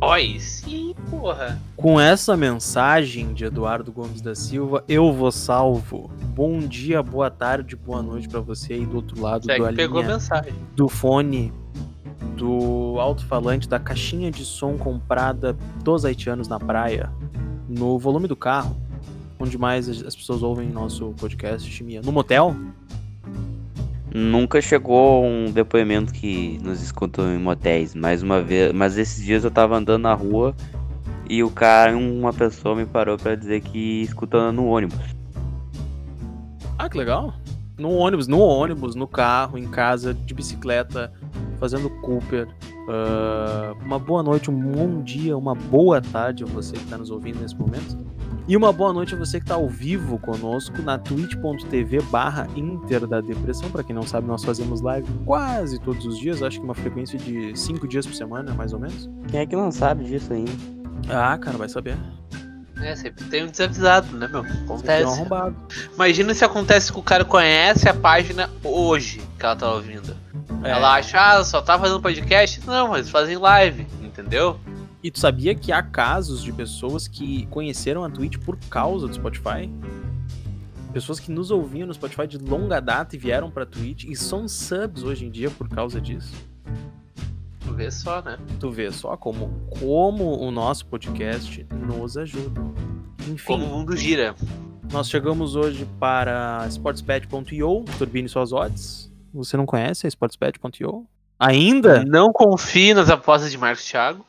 Oi, sim, porra. Com essa mensagem de Eduardo Gomes da Silva, eu vou salvo. Bom dia, boa tarde, boa noite pra você aí do outro lado Segue, do pegou a linha, mensagem. do fone, do alto-falante, da caixinha de som comprada dos haitianos na praia, no volume do carro, onde mais as as pessoas ouvem nosso podcast, Chimia. No motel? Nunca chegou um depoimento que nos escutam em motéis, mais uma vez, mas esses dias eu tava andando na rua e o cara, uma pessoa me parou pra dizer que escuta no ônibus. Ah, que legal. No ônibus, no ônibus, no carro, em casa, de bicicleta, fazendo Cooper. Ah, uma boa noite, um bom dia, uma boa tarde a você que está nos ouvindo nesse momento. E uma boa noite a você que está ao vivo conosco na twitch.tv barra Inter da Depressão. Para quem não sabe, nós fazemos live quase todos os dias, acho que uma frequência de cinco dias por semana, mais ou menos. Quem é que não sabe disso ainda? Ah, cara, vai saber. É, sempre tem um desavisado, né, meu? Um Acontece. arrombado. Imagina se acontece que o cara conhece a página hoje que ela tá ouvindo. É. Ela acha, ah, só tá fazendo podcast? Não, mas fazem live, entendeu? E tu sabia que há casos de pessoas que conheceram a Twitch por causa do Spotify? Pessoas que nos ouviam no Spotify de longa data e vieram pra Twitch e são subs hoje em dia por causa disso. Tu vê só, né? Tu vê só como, como o nosso podcast nos ajuda. Enfim, Como o mundo gira. nós chegamos hoje para sportspet.io, turbine suas odds. Você não conhece a sportspet.io? Ainda? Não confie nas apostas de Marcos Thiago.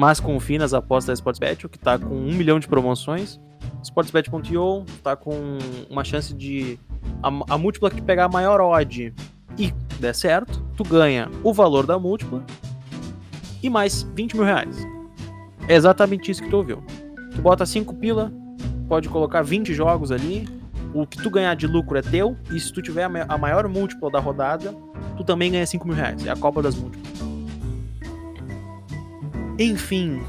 Mas confie nas apostas da Sportsbet, que tá com um milhão de promoções. Sportsbet.io tá com uma chance de. A, a múltipla que pegar a maior odd e der certo, tu ganha o valor da múltipla e mais 20 mil reais. É exatamente isso que tu ouviu. Tu bota 5 pila, pode colocar 20 jogos ali. O que tu ganhar de lucro é teu, e se tu tiver a maior múltipla da rodada, tu também ganha 5 mil reais. É a Copa das Múltiplas. Enfim,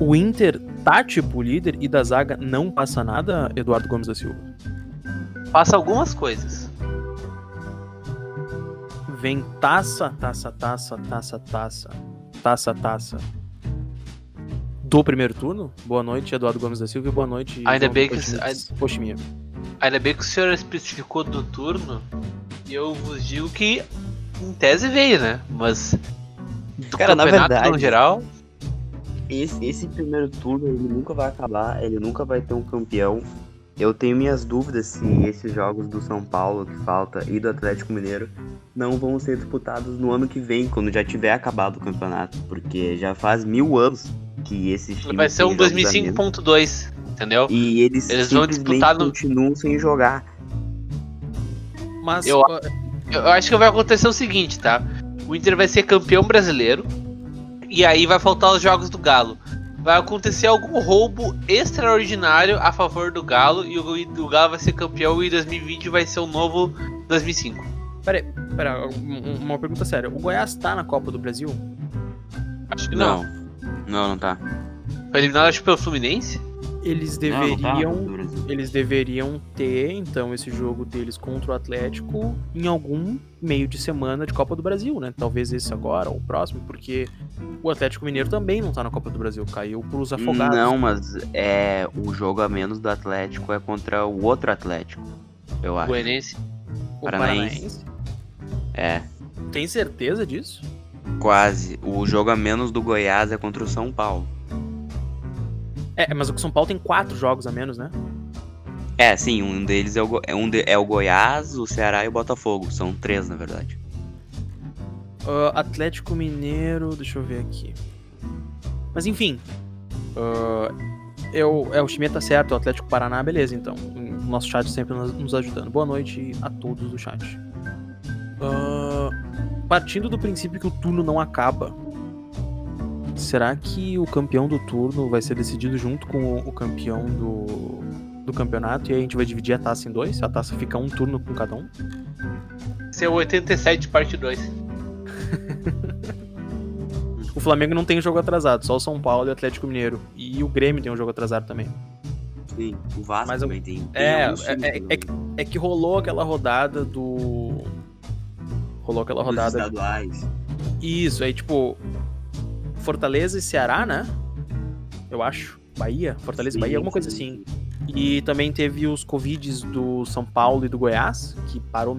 o Inter tá tipo líder e da zaga não passa nada, Eduardo Gomes da Silva. Passa algumas coisas. Vem taça, taça, taça, taça, taça, taça, taça. Do primeiro turno. Boa noite, Eduardo Gomes da Silva, e boa noite. Ainda João bem que-. Cochimia. Ainda bem que o senhor especificou do turno. E eu vos digo que em tese veio, né? Mas. Do Cara, na campeonato verdade- no geral. Esse, esse primeiro turno ele nunca vai acabar, ele nunca vai ter um campeão. Eu tenho minhas dúvidas se esses jogos do São Paulo que falta e do Atlético Mineiro não vão ser disputados no ano que vem, quando já tiver acabado o campeonato, porque já faz mil anos que esses times Vai ser um jogos a menos. 2005.2, entendeu? E eles, Eles vão disputar no- continuam sem jogar. Mas Eu- Eu acho que vai acontecer o seguinte, tá? O Inter vai ser campeão brasileiro. E aí vai faltar os jogos do Galo. Vai acontecer algum roubo extraordinário a favor do Galo. E o, e o Galo vai ser campeão. E 2020 vai ser o novo 2005. pera, aí, pera, um- uma pergunta séria. O Goiás tá na Copa do Brasil? Acho que não. Não, não tá. Foi eliminado acho, pelo Fluminense? Eles Não, não tá deveriam. Eles deveriam ter, então, esse jogo deles contra o Atlético em algum meio de semana de Copa do Brasil, né? Talvez esse agora ou o próximo, porque o Atlético Mineiro também não tá na Copa do Brasil, caiu pros afogados. Não, mas é o jogo a menos do Atlético é contra o outro Atlético, eu acho. Goianense. o Paranaense. É, Tem certeza disso? quase. O jogo a menos do Goiás é contra o São Paulo. É, mas o São Paulo tem quatro jogos a menos, né? É, sim, um deles é o, Go- é um de- é o Goiás, o Ceará e o Botafogo. São três, na verdade. Ah, Atlético Mineiro, deixa eu ver aqui. Mas enfim. ah, eu, é, o time tá certo, o Atlético Paraná, beleza, então. O nosso chat sempre nos, ajudando. Boa noite a todos do chat. Ah, partindo do princípio que o turno não acaba, será que o campeão do turno vai ser decidido junto com o, campeão do, do campeonato e aí a gente vai dividir a taça em dois? A taça fica um turno com cada um? Esse é o 87, parte 2. O Flamengo não tem jogo atrasado, só o São Paulo e o Atlético Mineiro. E o Grêmio tem um jogo atrasado também. Sim, o Vasco Mas também tem. tem É, times é, que é, não- é que- é que rolou aquela rodada do. Rolou aquela dos rodada. estaduais. Isso, aí tipo. Fortaleza e Ceará, né? Eu acho. Bahia, Fortaleza e Bahia, alguma coisa sim, assim. E também teve os Covids do São Paulo e do Goiás, que parou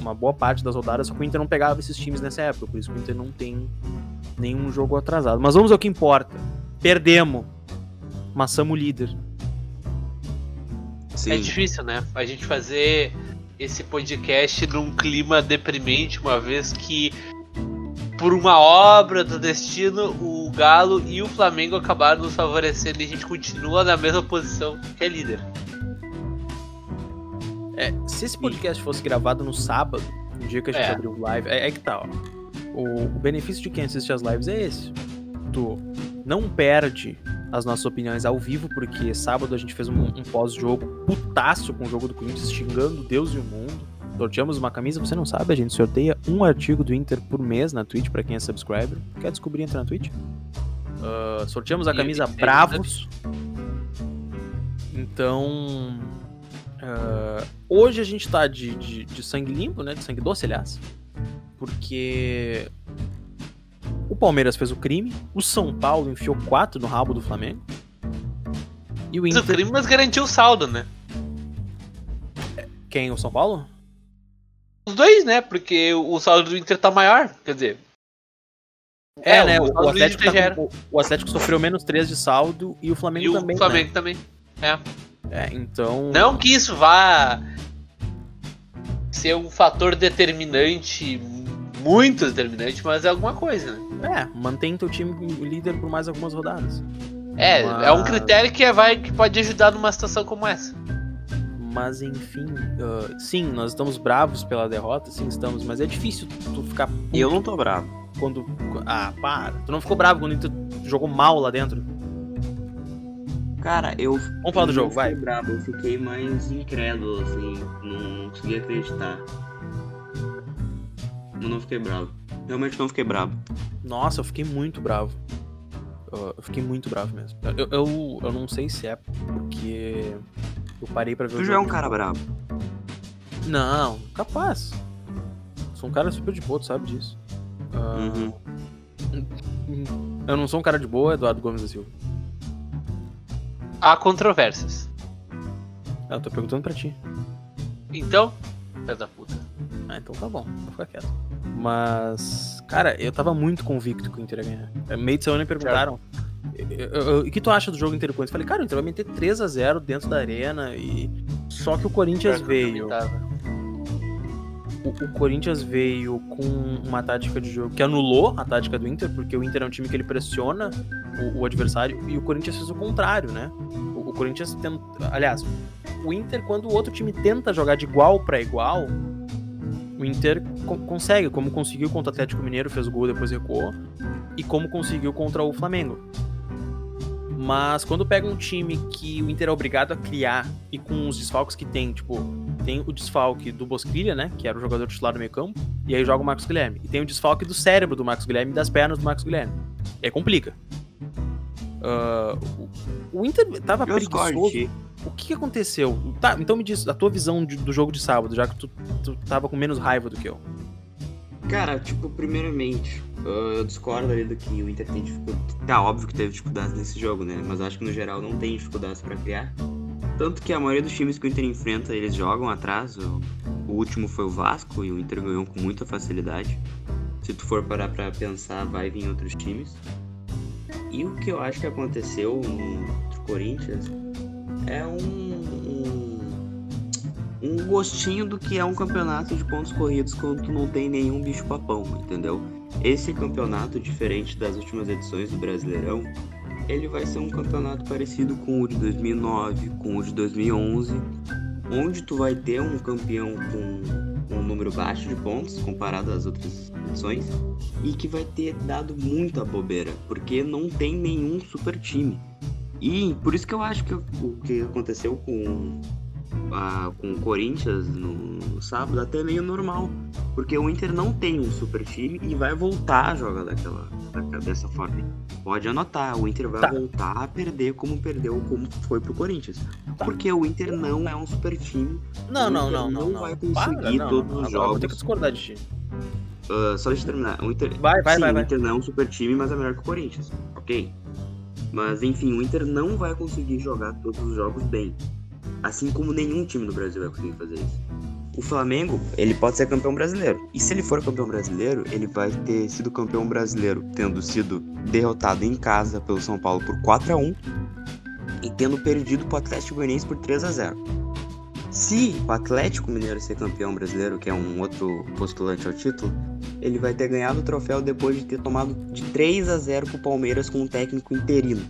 uma boa parte das rodadas, só que o Inter não pegava esses times nessa época, por isso que o Inter não tem nenhum jogo atrasado. Mas vamos ao que importa. Perdemos. Mas somos líder. Sim. É difícil, né? A gente fazer esse podcast num clima deprimente, uma vez que por uma obra do destino, o Galo e o Flamengo acabaram nos favorecendo e a gente continua na mesma posição que é líder. É, se esse podcast fosse gravado no sábado, no dia que a gente É. abriu live, é, é que tá, ó. O, o benefício de quem assiste as lives é esse. Tu não perde as nossas opiniões ao vivo, porque sábado a gente fez um, um pós-jogo putaço com o jogo do Corinthians, xingando Deus e o mundo. Sorteamos uma camisa, você não sabe, a gente sorteia um artigo do Inter por mês na Twitch, pra quem é subscriber. Quer descobrir, entra na Twitch. Ah, sorteamos a E camisa Bravos. Então. ah, hoje a gente tá de, de, de sangue limpo, né? De sangue doce, aliás. Porque. O Palmeiras fez o crime. O São Paulo enfiou quatro no rabo do Flamengo. E o Mas o Inter. crime, mas garantiu o saldo, né? Quem? O São Paulo? Os dois, né? Porque o saldo do Inter tá maior. Quer dizer. É, né? O, o Atlético tá com- o Atlético sofreu menos 3 de saldo e o Flamengo E o também. Flamengo também. É. Né? É, então. Não que isso vá ser um fator determinante, muito determinante, mas é alguma coisa, né? É, mantém teu time líder por mais algumas rodadas. É, Mas- é um critério que, é- vai, que pode ajudar numa situação como essa. Mas enfim, ah, sim, nós estamos bravos pela derrota, sim, estamos, mas é difícil tu ficar eu não tô bravo. quando. Ah, para. Tu não ficou bravo quando tu jogou mal lá dentro? Cara, eu. Vamos falar do jogo, vai. fiquei bravo, eu fiquei mais incrédulo, assim. Não, não consegui acreditar. Eu não fiquei bravo. Realmente não fiquei bravo. Nossa, eu fiquei muito bravo. Eu, eu fiquei muito bravo mesmo. Eu, eu, eu não sei se é porque eu parei pra ver Tu o já é um cara bravo. Não, capaz. Sou um cara super de boa, tu sabe disso. Ah, Uhum. Eu não sou um cara de boa, Eduardo Gomes da Silva. Há controvérsias. Ah, Eu tô perguntando pra ti. Então, filho da puta. Ah, então tá bom, vou ficar quieto. Mas, cara, eu tava muito convicto que o Inter ia ganhar. É, Meio de semana me perguntaram. "Eu- eu- eu- O que tu acha do jogo Corinthians? Eu falei, cara, o Inter vai meter 3x0 dentro da arena e. Só que o Corinthians veio. O, o Corinthians veio com uma tática de jogo que anulou a tática do Inter, porque o Inter é um time que ele pressiona o, o adversário e o Corinthians fez o contrário, né? O, o Corinthians tenta. Aliás, o Inter, quando o outro time tenta jogar de igual pra igual, o Inter co- consegue, como conseguiu contra o Atlético Mineiro, fez o gol depois recuou, e como conseguiu contra o Flamengo. Mas quando pega um time que o Inter é obrigado a criar e com os desfalques que tem, tipo, tem o desfalque do Bosquilha, né, que era o jogador titular do meio campo, e aí joga o Marcos Guilherme. E tem o desfalque do cérebro do Marcos Guilherme e das pernas do Marcos Guilherme. E aí complica. Ah, o, Inter tava Eu discordo de preguiçoso. O que que aconteceu? Tá, então me diz a tua visão de- do jogo de sábado, já que tu, tu tava com menos raiva do que eu. Cara, tipo, primeiramente, uh, eu discordo ali do que o Inter tem dificuldade. Tá, óbvio que teve dificuldades nesse jogo, né? Mas acho que no geral não tem dificuldades pra criar. Tanto que a maioria dos times que o Inter enfrenta, eles jogam atrás. O último foi o Vasco e o Inter ganhou com muita facilidade. Se tu for parar pra pensar, vai vir outros times. E o que eu acho que aconteceu no Corinthians é um, um, um gostinho do que é um campeonato de pontos corridos quando tu não tem nenhum bicho papão, entendeu? Esse campeonato, diferente das últimas edições do Brasileirão, ele vai ser um campeonato parecido com o de 2009, com o de 2011, onde tu vai ter um campeão com um número baixo de pontos comparado às outras edições e que vai ter dado muita bobeira, porque não tem nenhum super time. E por isso que eu acho que o que aconteceu com, com o Corinthians no, sábado até meio normal. Porque o Inter não tem um super time e vai voltar a jogar daquela, daquela- dessa forma. Pode anotar, o Inter vai Tá. voltar a perder como perdeu, como foi pro Corinthians. Tá. Porque o Inter não é um super time. Não, O não, não, não. não vai Para, conseguir não, todos não, os eu Vou ter que jogos. discordar de ti. Uh, só deixa eu terminar. O Inter, Vai, vai, sim, vai, o vai. Inter não é um super time, mas é melhor que o Corinthians. Ok. Mas enfim, o Inter não vai conseguir jogar todos os jogos bem. Assim como nenhum time do Brasil vai conseguir fazer isso. O Flamengo, ele pode ser campeão brasileiro. E se ele for campeão brasileiro, ele vai ter sido campeão brasileiro tendo sido derrotado em casa pelo São Paulo por 4 a 1 e tendo perdido pro Atlético Goianiense por 3 a 0 Se o Atlético Mineiro ser campeão brasileiro, que é um outro postulante ao título, ele vai ter ganhado o troféu depois de ter tomado de 3 a 0 pro Palmeiras com um técnico interino.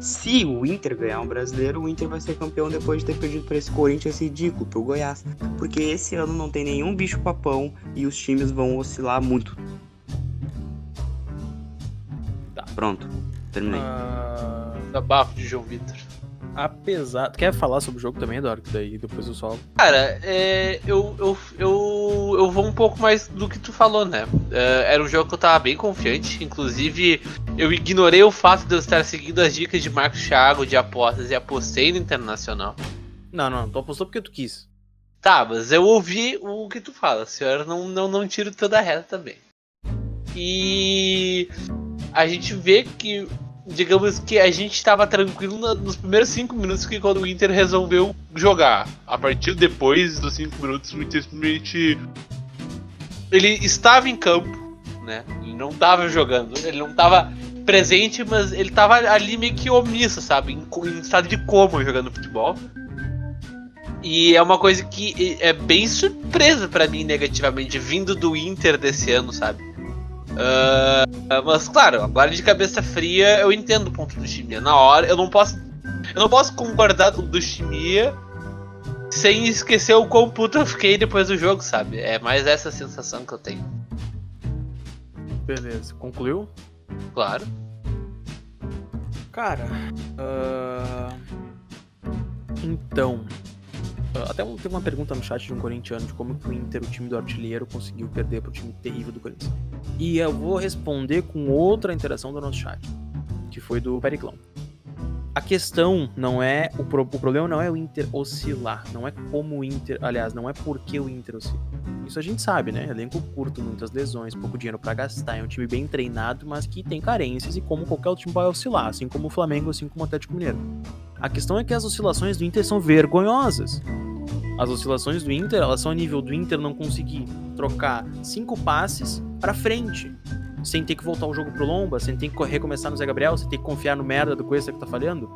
Se o Inter ganhar um brasileiro, o Inter vai ser campeão depois de ter perdido para esse Corinthians ridículo, pro Goiás. Porque esse ano não tem nenhum bicho papão e os times vão oscilar muito. Tá. Pronto, terminei. Ah, Da bafo de João Vitor. Apesar. Tu quer falar sobre o jogo também, Eduardo? Que daí depois eu solo. Cara, é, eu, eu, eu, eu vou um pouco mais do que tu falou, né? É, era um jogo que eu tava bem confiante. Inclusive, eu ignorei o fato de eu estar seguindo as dicas de Marcos Thiago de apostas e apostei no Internacional. Não, não, tu apostou porque tu quis. Tá, mas eu ouvi o que tu fala, senhora. Não, não, não tiro toda a reta também. E a gente vê que, digamos que a gente estava tranquilo nos primeiros 5 minutos que quando o Inter resolveu jogar. A partir depois dos 5 minutos, o Inter simplesmente. Ele estava em campo, né? Ele não estava jogando, ele não estava presente, mas ele estava ali meio que omisso, sabe? Em, em estado de coma jogando futebol. E é uma coisa que é bem surpresa pra mim negativamente, vindo do Inter desse ano, sabe? Ah, mas claro, agora de cabeça fria eu entendo o ponto do Chimia. Na hora eu não posso. Eu não posso concordar com o do Chimia sem esquecer o quão puto eu fiquei depois do jogo, sabe? É mais essa sensação que eu tenho. Beleza, concluiu? Claro. Cara, ah, então. Ah, Até um- teve uma pergunta no chat de um corintiano de como que o Inter, o time do artilheiro, conseguiu perder pro time terrível do Corinthians. E eu vou responder com outra interação do nosso chat, que foi do Periclão. A questão não é. O, pro- o problema não é o Inter oscilar. Não é como o Inter. Aliás, não é porque o Inter oscila. Isso a gente sabe, né? Elenco curto, muitas lesões, pouco dinheiro pra gastar. É um time bem treinado, mas que tem carências e como qualquer outro time vai oscilar, assim como o Flamengo, assim como o Atlético Mineiro. A questão é que as oscilações do Inter são vergonhosas. As oscilações do Inter, elas são a nível do Inter não conseguir trocar cinco passes pra frente. Sem ter que voltar o jogo pro Lomba, sem ter que recomeçar no Zé Gabriel, sem ter que confiar no merda do Cuesta que tá falhando.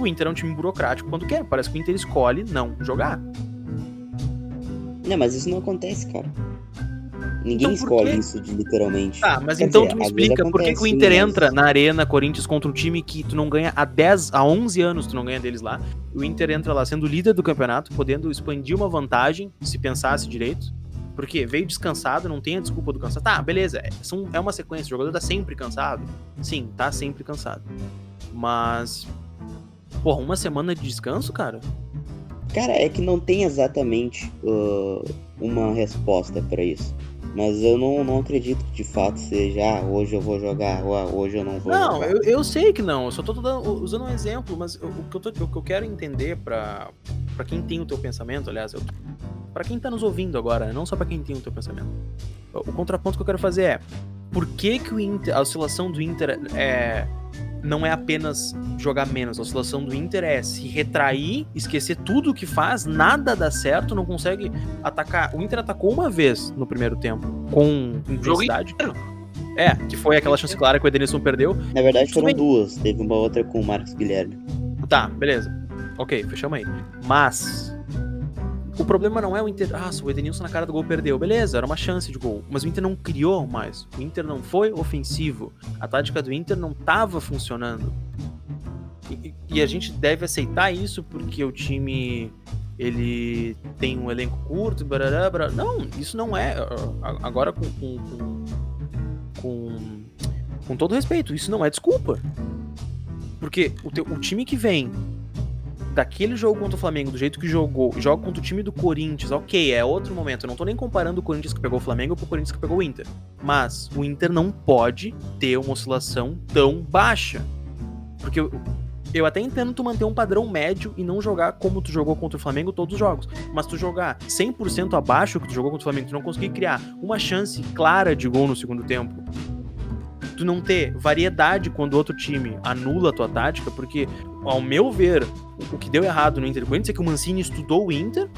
O- Inter é um time burocrático quando quer. Parece que o Inter escolhe não jogar. Não, mas isso não acontece, cara. Ninguém Então escolhe isso de, literalmente. Tá, mas Quer então dizer, tu me explica por que, que o acontece, Inter entra na Arena Corinthians contra um time que tu não ganha há 10, há 11 anos, tu não ganha deles lá. O Inter entra lá sendo líder do campeonato, podendo expandir uma vantagem, se pensasse direito. Porque veio descansado, não tem a desculpa do cansaço. Tá, beleza, é, são, é uma sequência, o jogador tá sempre cansado. Sim, tá sempre cansado. Mas. Porra, uma semana de descanso, cara? Cara, é que não tem exatamente uh, uma resposta pra isso. Mas eu não, não acredito que de fato seja, ah, hoje eu vou jogar, ah, hoje eu não vou Não, jogar. eu, eu sei que não. Eu só tô dando- usando um exemplo, mas eu- o que eu, tô- o que eu quero entender pra quem tem o teu pensamento, aliás, eu, pra quem tá nos ouvindo agora, não só pra quem tem o teu pensamento. O, contraponto que eu quero fazer é: por que, que o Inter, a oscilação do Inter é, não é apenas jogar menos? A oscilação do Inter é se retrair, esquecer tudo o que faz, nada dá certo, não consegue atacar. O Inter atacou uma vez no primeiro tempo, com intensidade. É, que foi aquela chance clara que o Edenilson perdeu. Na verdade foram bem. duas. Teve uma outra com o Marcos Guilherme. Tá, beleza. Ok, fechamos aí. Mas. O problema não é o Inter. Ah, o Edenilson na cara do gol perdeu. Beleza, era uma chance de gol. Mas o Inter não criou mais. O Inter não foi ofensivo. A tática do Inter não tava funcionando. E, e a gente deve aceitar isso porque o time. Ele tem um elenco curto, barará, barará. Não, isso não é. Agora com. com, com, com, com todo respeito, isso não é desculpa. Porque o, teu- o time que vem daquele jogo contra o Flamengo, do jeito que jogou, joga contra o time do Corinthians, ok, é outro momento. Eu não tô nem comparando o Corinthians que pegou o Flamengo com o Corinthians que pegou o Inter. Mas o Inter não pode ter uma oscilação tão baixa. Porque o- Eu até entendo tu manter um padrão médio e não jogar como tu jogou contra o Flamengo todos os jogos. Mas tu jogar 100% abaixo que tu jogou contra o Flamengo, tu não conseguir criar uma chance clara de gol no segundo tempo. Tu não ter variedade quando outro time anula a tua tática, porque, ao meu ver, o que deu errado no Inter Corinthians é que o Mancini estudou o Inter,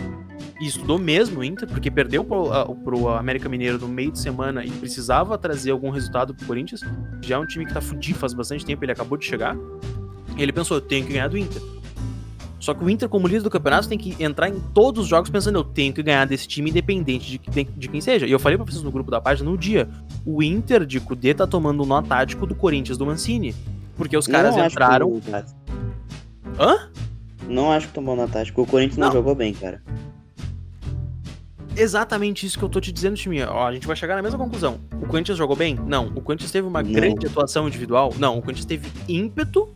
e estudou mesmo o Inter, porque perdeu pro, pro América Mineiro no meio de semana e precisava trazer algum resultado pro Corinthians. Já é um time que tá fudido faz bastante tempo, ele acabou de chegar. Ele pensou, eu tenho que ganhar do Inter. Só que o Inter, como líder do campeonato, tem que entrar em todos os jogos pensando, eu tenho que ganhar desse time, independente de, de, quem seja. E eu falei pra vocês no grupo da página no dia: o Inter de Kudê tá tomando um nó tático do Corinthians do Mancini. Porque os caras Não entraram. Que Hã? Não acho que tomou na tática. O Corinthians não, Não. jogou bem, cara. Exatamente isso que eu tô te dizendo, time. Ó, a gente vai chegar na mesma conclusão. O Corinthians jogou bem? Não. O Corinthians teve uma Não. grande atuação individual? Não. O Corinthians teve ímpeto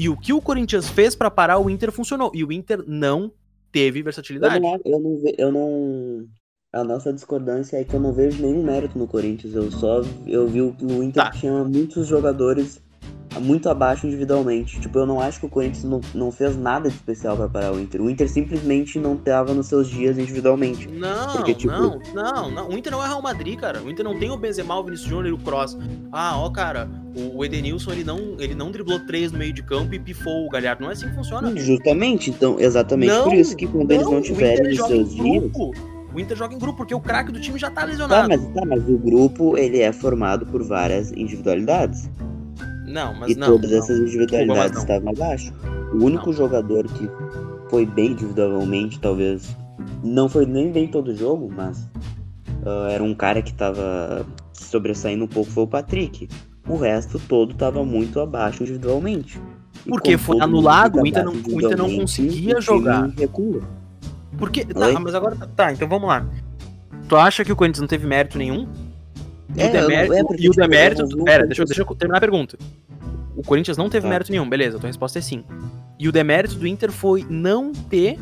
e o que o Corinthians fez pra parar o Inter funcionou. E o Inter não teve Eu versatilidade. não, eu não, eu não. A nossa discordância é que eu não vejo nenhum mérito no Corinthians. Eu só eu vi o o Inter Tá. tinha muitos jogadores muito abaixo individualmente. Tipo, eu não acho que o Corinthians não, não fez nada de especial pra parar o Inter. O Inter simplesmente não tava nos seus dias individualmente. Não, Porque, tipo- não, não, não. O Inter não é Real Madrid, cara. O Inter não tem o Benzema, o Vinícius Júnior e o Kroos. Ah, ó, cara, o Edenilson, ele não, ele não driblou três no meio de campo e pifou o Galhardo. Não é assim que funciona. Justamente, então, exatamente Não, por isso que quando eles não tiverem nos seus dias. grupo. O Inter joga em grupo, porque o craque do time já tá Tá lesionado. mas, tá, mas o grupo ele é formado por várias individualidades. Não, mas e não. todas não. essas individualidades Desculpa, estavam abaixo. O único Não. jogador que foi bem individualmente, talvez. Não foi nem bem todo jogo, mas ah, era um cara que tava sobressaindo um pouco, foi o Patrick. O resto todo tava muito abaixo individualmente. E Porque foi anulado, o Inter não- o Inter não conseguia jogar. recua. Porque. Tá, mas agora. Tá, então vamos lá. Tu acha que o Corinthians não teve mérito nenhum? E É, o demérito. é e o tipo, demérito. Pera, deixa, eu- deixa eu terminar a pergunta. O Corinthians não teve Tá. mérito nenhum, beleza, tua resposta é sim. E o demérito do Inter foi não ter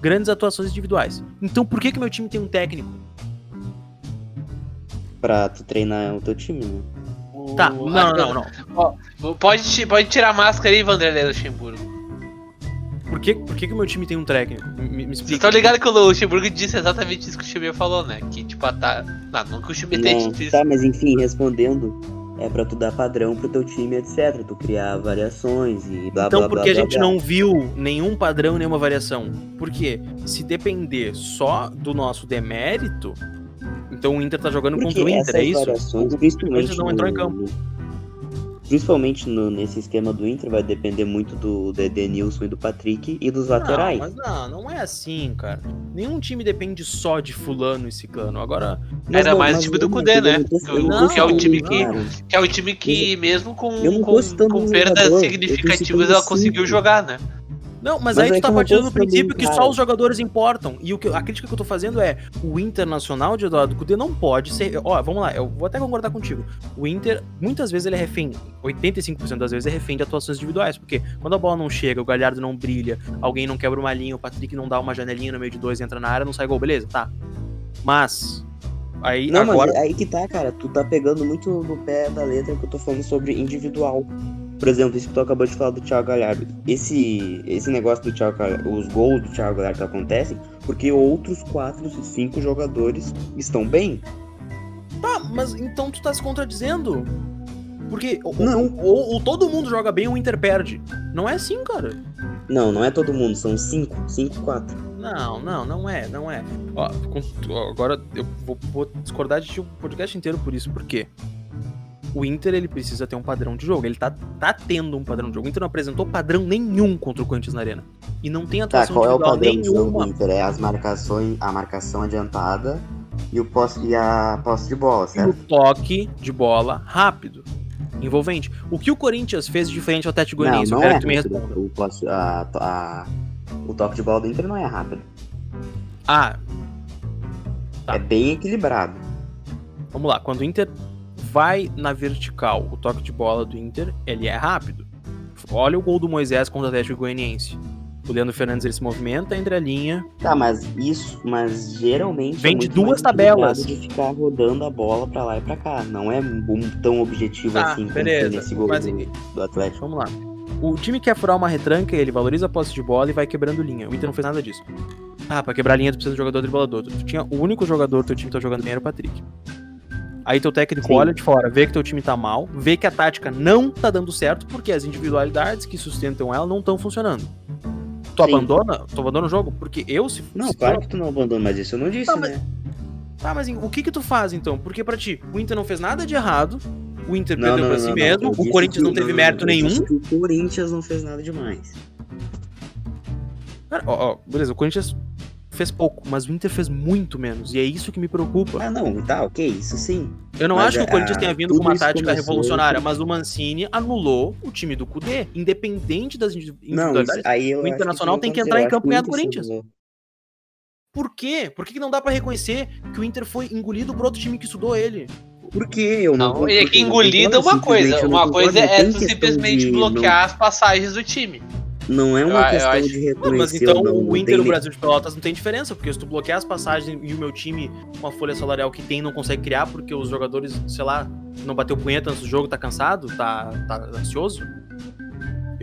grandes atuações individuais. Então por que que meu time tem um técnico? Pra tu treinar o teu time, né? Tá, não, não, não, não. Pode, ti- pode tirar a máscara aí, Vanderlei Luxemburgo. Por que, por que que o meu time tem um técnico? Me, me Vocês explica. estão ligados que o Luxemburgo disse exatamente isso que o Chimia falou, né? Que tipo, a tá. Não, não que o tenha Não, dito isso. tá, mas enfim, respondendo, é pra tu dar padrão pro teu time, etc. Tu criar variações e blá Então blá por blá que a blá, gente blá. não viu nenhum padrão, nenhuma variação? Porque se depender só do nosso demérito, então o Inter tá jogando Porque contra o Inter, essas é isso? variações, O Corinthians não entrou em no- campo. Principalmente no- nesse esquema do Inter, vai depender muito do, do Edenilson e do Patrick e dos laterais. Não, mas não, não é assim, cara. Nenhum time depende só de fulano e ciclano. Agora, Mas Era não, mais o time do Cudê, eu né? não tô que é o time que- cara. Que é o time que, mesmo com, com, com perdas significativas, ela conseguiu jogar, né? Não, mas, Mas aí é tu tá eu não partindo do princípio que só os jogadores importam. E o que, a crítica que eu tô fazendo é: o Internacional de Eduardo Cudê não pode ser. Ó, vamos lá, eu vou até concordar contigo. O Inter, muitas vezes ele é refém, 85% das vezes é refém de atuações individuais. Porque quando a bola não chega, o Galhardo não brilha, alguém não quebra uma linha, o Patrick não dá uma janelinha no meio de dois, entra na área, não sai gol, beleza, tá. Mas. Aí Não, agora. mas é aí que tá, cara. Tu tá pegando muito no pé da letra que eu tô falando sobre individual. Por exemplo, isso que tu acabou de falar do Thiago Galhardo. Esse, esse negócio do Thiago Galhardo, os gols do Thiago Galhardo acontecem porque outros quatro, cinco jogadores estão bem. Tá, mas então tu tá se contradizendo. Porque ou, Não. ou- ou todo mundo joga bem ou o Inter perde. Não é assim, cara. Não, não é todo mundo, são cinco, cinco, quatro. Não, não, não é, não é. Ó, agora eu vou, vou discordar de ti o podcast inteiro por isso, por quê? O Inter, ele precisa ter um padrão de jogo, ele tá, tá tendo um padrão de jogo. O Inter não apresentou padrão nenhum contra o Corinthians na Arena. E não tem Tá, atuação qual é o padrão jogo do nenhuma. Inter? É as marcações, a marcação adiantada e, o posse, e a posse de bola, E o certo? toque de bola rápido, envolvente. O que o Corinthians fez de diferente ao Atlético Não, Goianiense? Eu quero é que tu me responda. O, a- a- o toque de bola do Inter não é rápido. Ah, Tá. É bem equilibrado. Vamos lá, quando o Inter vai na vertical, o toque de bola do Inter, ele é rápido. Olha o gol do Moisés contra o Atlético Goianiense. O Leandro Fernandes ele se movimenta entre a linha. Tá, mas isso, mas geralmente. Vem é de muito duas tabelas. De ficar rodando a bola pra lá e pra cá. Não é um tão objetivo Tá, assim beleza, nesse gol mas- do, do Atlético. Vamos lá. o time quer furar uma retranca, ele valoriza a posse de bola e vai quebrando linha. O Inter não fez nada disso. Ah, pra quebrar linha tu precisa de jogador driblador. Tu tinha o único jogador que teu time tá jogando bem era o Patrick. Aí teu técnico Sim. olha de fora, vê que teu time tá mal, vê que a tática não tá dando certo porque as individualidades que sustentam ela não estão funcionando. Tu Sim. abandona? Tu abandona o jogo? Porque eu, se Não, se claro que tu não abandona, mas isso eu não disse, Tá, mas- né? Tá, mas o que que tu faz então? Porque pra ti, o Inter não fez nada de errado, o Inter Não, perdeu não, pra não, si mesmo, o Corinthians não teve mérito nenhum. O Corinthians não fez nada demais. Cara, ó, ó, beleza, o Corinthians fez pouco, mas o Inter fez muito menos, e é isso que me preocupa. Ah, não, tá, ok, isso sim. Eu não mas acho que o é, Corinthians tenha vindo com uma tática começou revolucionária, mas o Mancini anulou o time do Cudê, independente das Não, individualidades. aí eu o Internacional isso tem que não entrar em campo e ganhar do que Corinthians. Por quê? Por que, que não dá pra reconhecer que o Inter foi engolido por outro time que estudou ele? Por que eu não Não, é que eu não engolido é concordo, uma coisa. não Uma coisa não é tu simplesmente de- bloquear as passagens do time. Não, é uma Eu- eu questão acho- de reconhecer. mas então não, o Inter tem e o nem- Brasil de Pelotas não tem diferença, porque se tu bloquear as passagens e o meu time com a folha salarial que tem não consegue criar porque os jogadores, sei lá, não bateu punheta antes do jogo, tá cansado, tá, tá ansioso.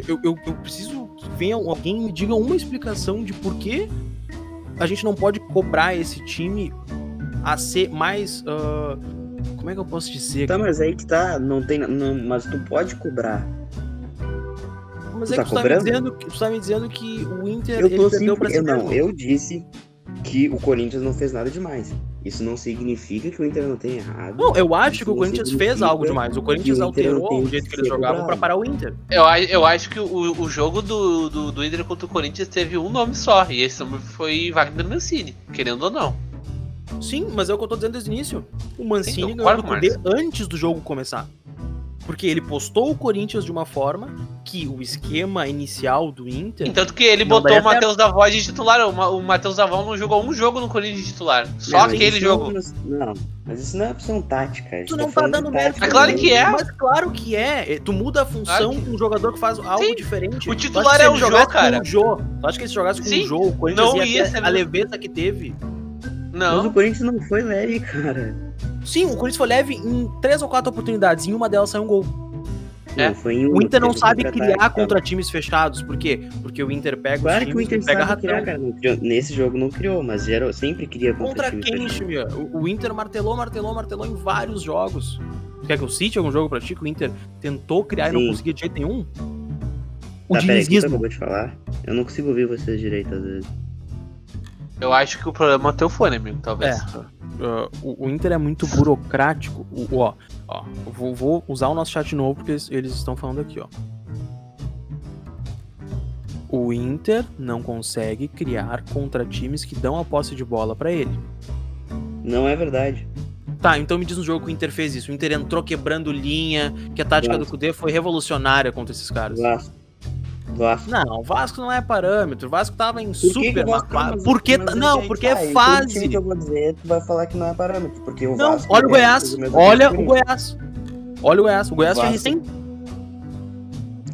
Eu, eu, eu preciso que venha alguém e me diga uma explicação de por que a gente não pode cobrar esse time a ser mais. ah, como é que eu posso dizer? Tá, mas aí que tá, não tem, não, mas tu pode cobrar. Mas tu é tá que tu tá, me dizendo, que- tu tá me dizendo que o Inter Eu ele tô perdeu pra sempre, eu, não, eu disse que o Corinthians não fez nada demais. Isso não significa que o Inter não tenha errado. Não, eu acho Isso que o Corinthians fez algo demais. O Corinthians o alterou o jeito que que eles jogavam pra cobrado. parar o Inter. Eu, eu acho que o, o jogo do, do, do Inter contra o Corinthians teve um nome só. E esse nome foi Wagner Mancini, querendo ou não. Sim, mas é o que eu tô dizendo desde o início. O Mancini Sim, eu ganhou antes do jogo começar. Porque ele postou o Corinthians de uma forma que o esquema inicial do Inter. Tanto que ele botou o Matheus Davó de titular. O, Ma- o Matheus Davó não jogou um jogo no Corinthians de titular. Só Não, mas aquele jogo. Não, mas isso não é opção tática. Tu não tá falando de dando mérito. tática, É claro que é. Mas claro que é. Tu muda a função Claro que- com um jogador que faz algo Sim. diferente. O Tu titular é o Jô, cara. O Jô, tu acha que ele jogasse com Sim, o Jô, o Corinthians não ia, ia ter a leveza que teve? Mas Não. o Corinthians não foi leve, cara. Sim, o Corinthians foi leve em três ou quatro oportunidades. Em uma delas saiu um gol. É. Em O Inter não sabe criar tá? contra times fechados. Por quê? Porque o Inter pega Claro os que o times Inter pega sabe criar, cara. Não criou- Nesse jogo não criou, mas geral, sempre cria contra, Contra quem. Chimia? O, o Inter martelou, martelou, martelou em vários jogos. Quer que eu cite algum jogo pra ti que o Inter tentou criar e não Sim. conseguia de jeito nenhum? O Tá, peraí, o que dinizismo. acabou de falar? Eu não consigo ouvir vocês direito às vezes. Eu acho que o problema é o teu fone, amigo, talvez. É. Uh, o, o Inter é muito burocrático. O, o- ó, ó, vou, vou usar o nosso chat novo porque eles, eles estão falando aqui, ó. O Inter não consegue criar contra times que dão a posse de bola pra ele. Não é verdade. Tá, então me diz um jogo que o Inter fez isso. O Inter entrou quebrando linha, que a tática do Vasco. Cudê foi revolucionária contra esses caras. Vasco. Vasco. Não, o Vasco não é parâmetro. O Vasco tava em Por que que super o Vasco Porque não, porque é e todo fase. time que eu vou dizer, tu vai falar que não é parâmetro, porque o Não, Vasco olha o é Goiás. Olha o que. Goiás. Olha o Goiás. O Goiás tinha Vasco. recém.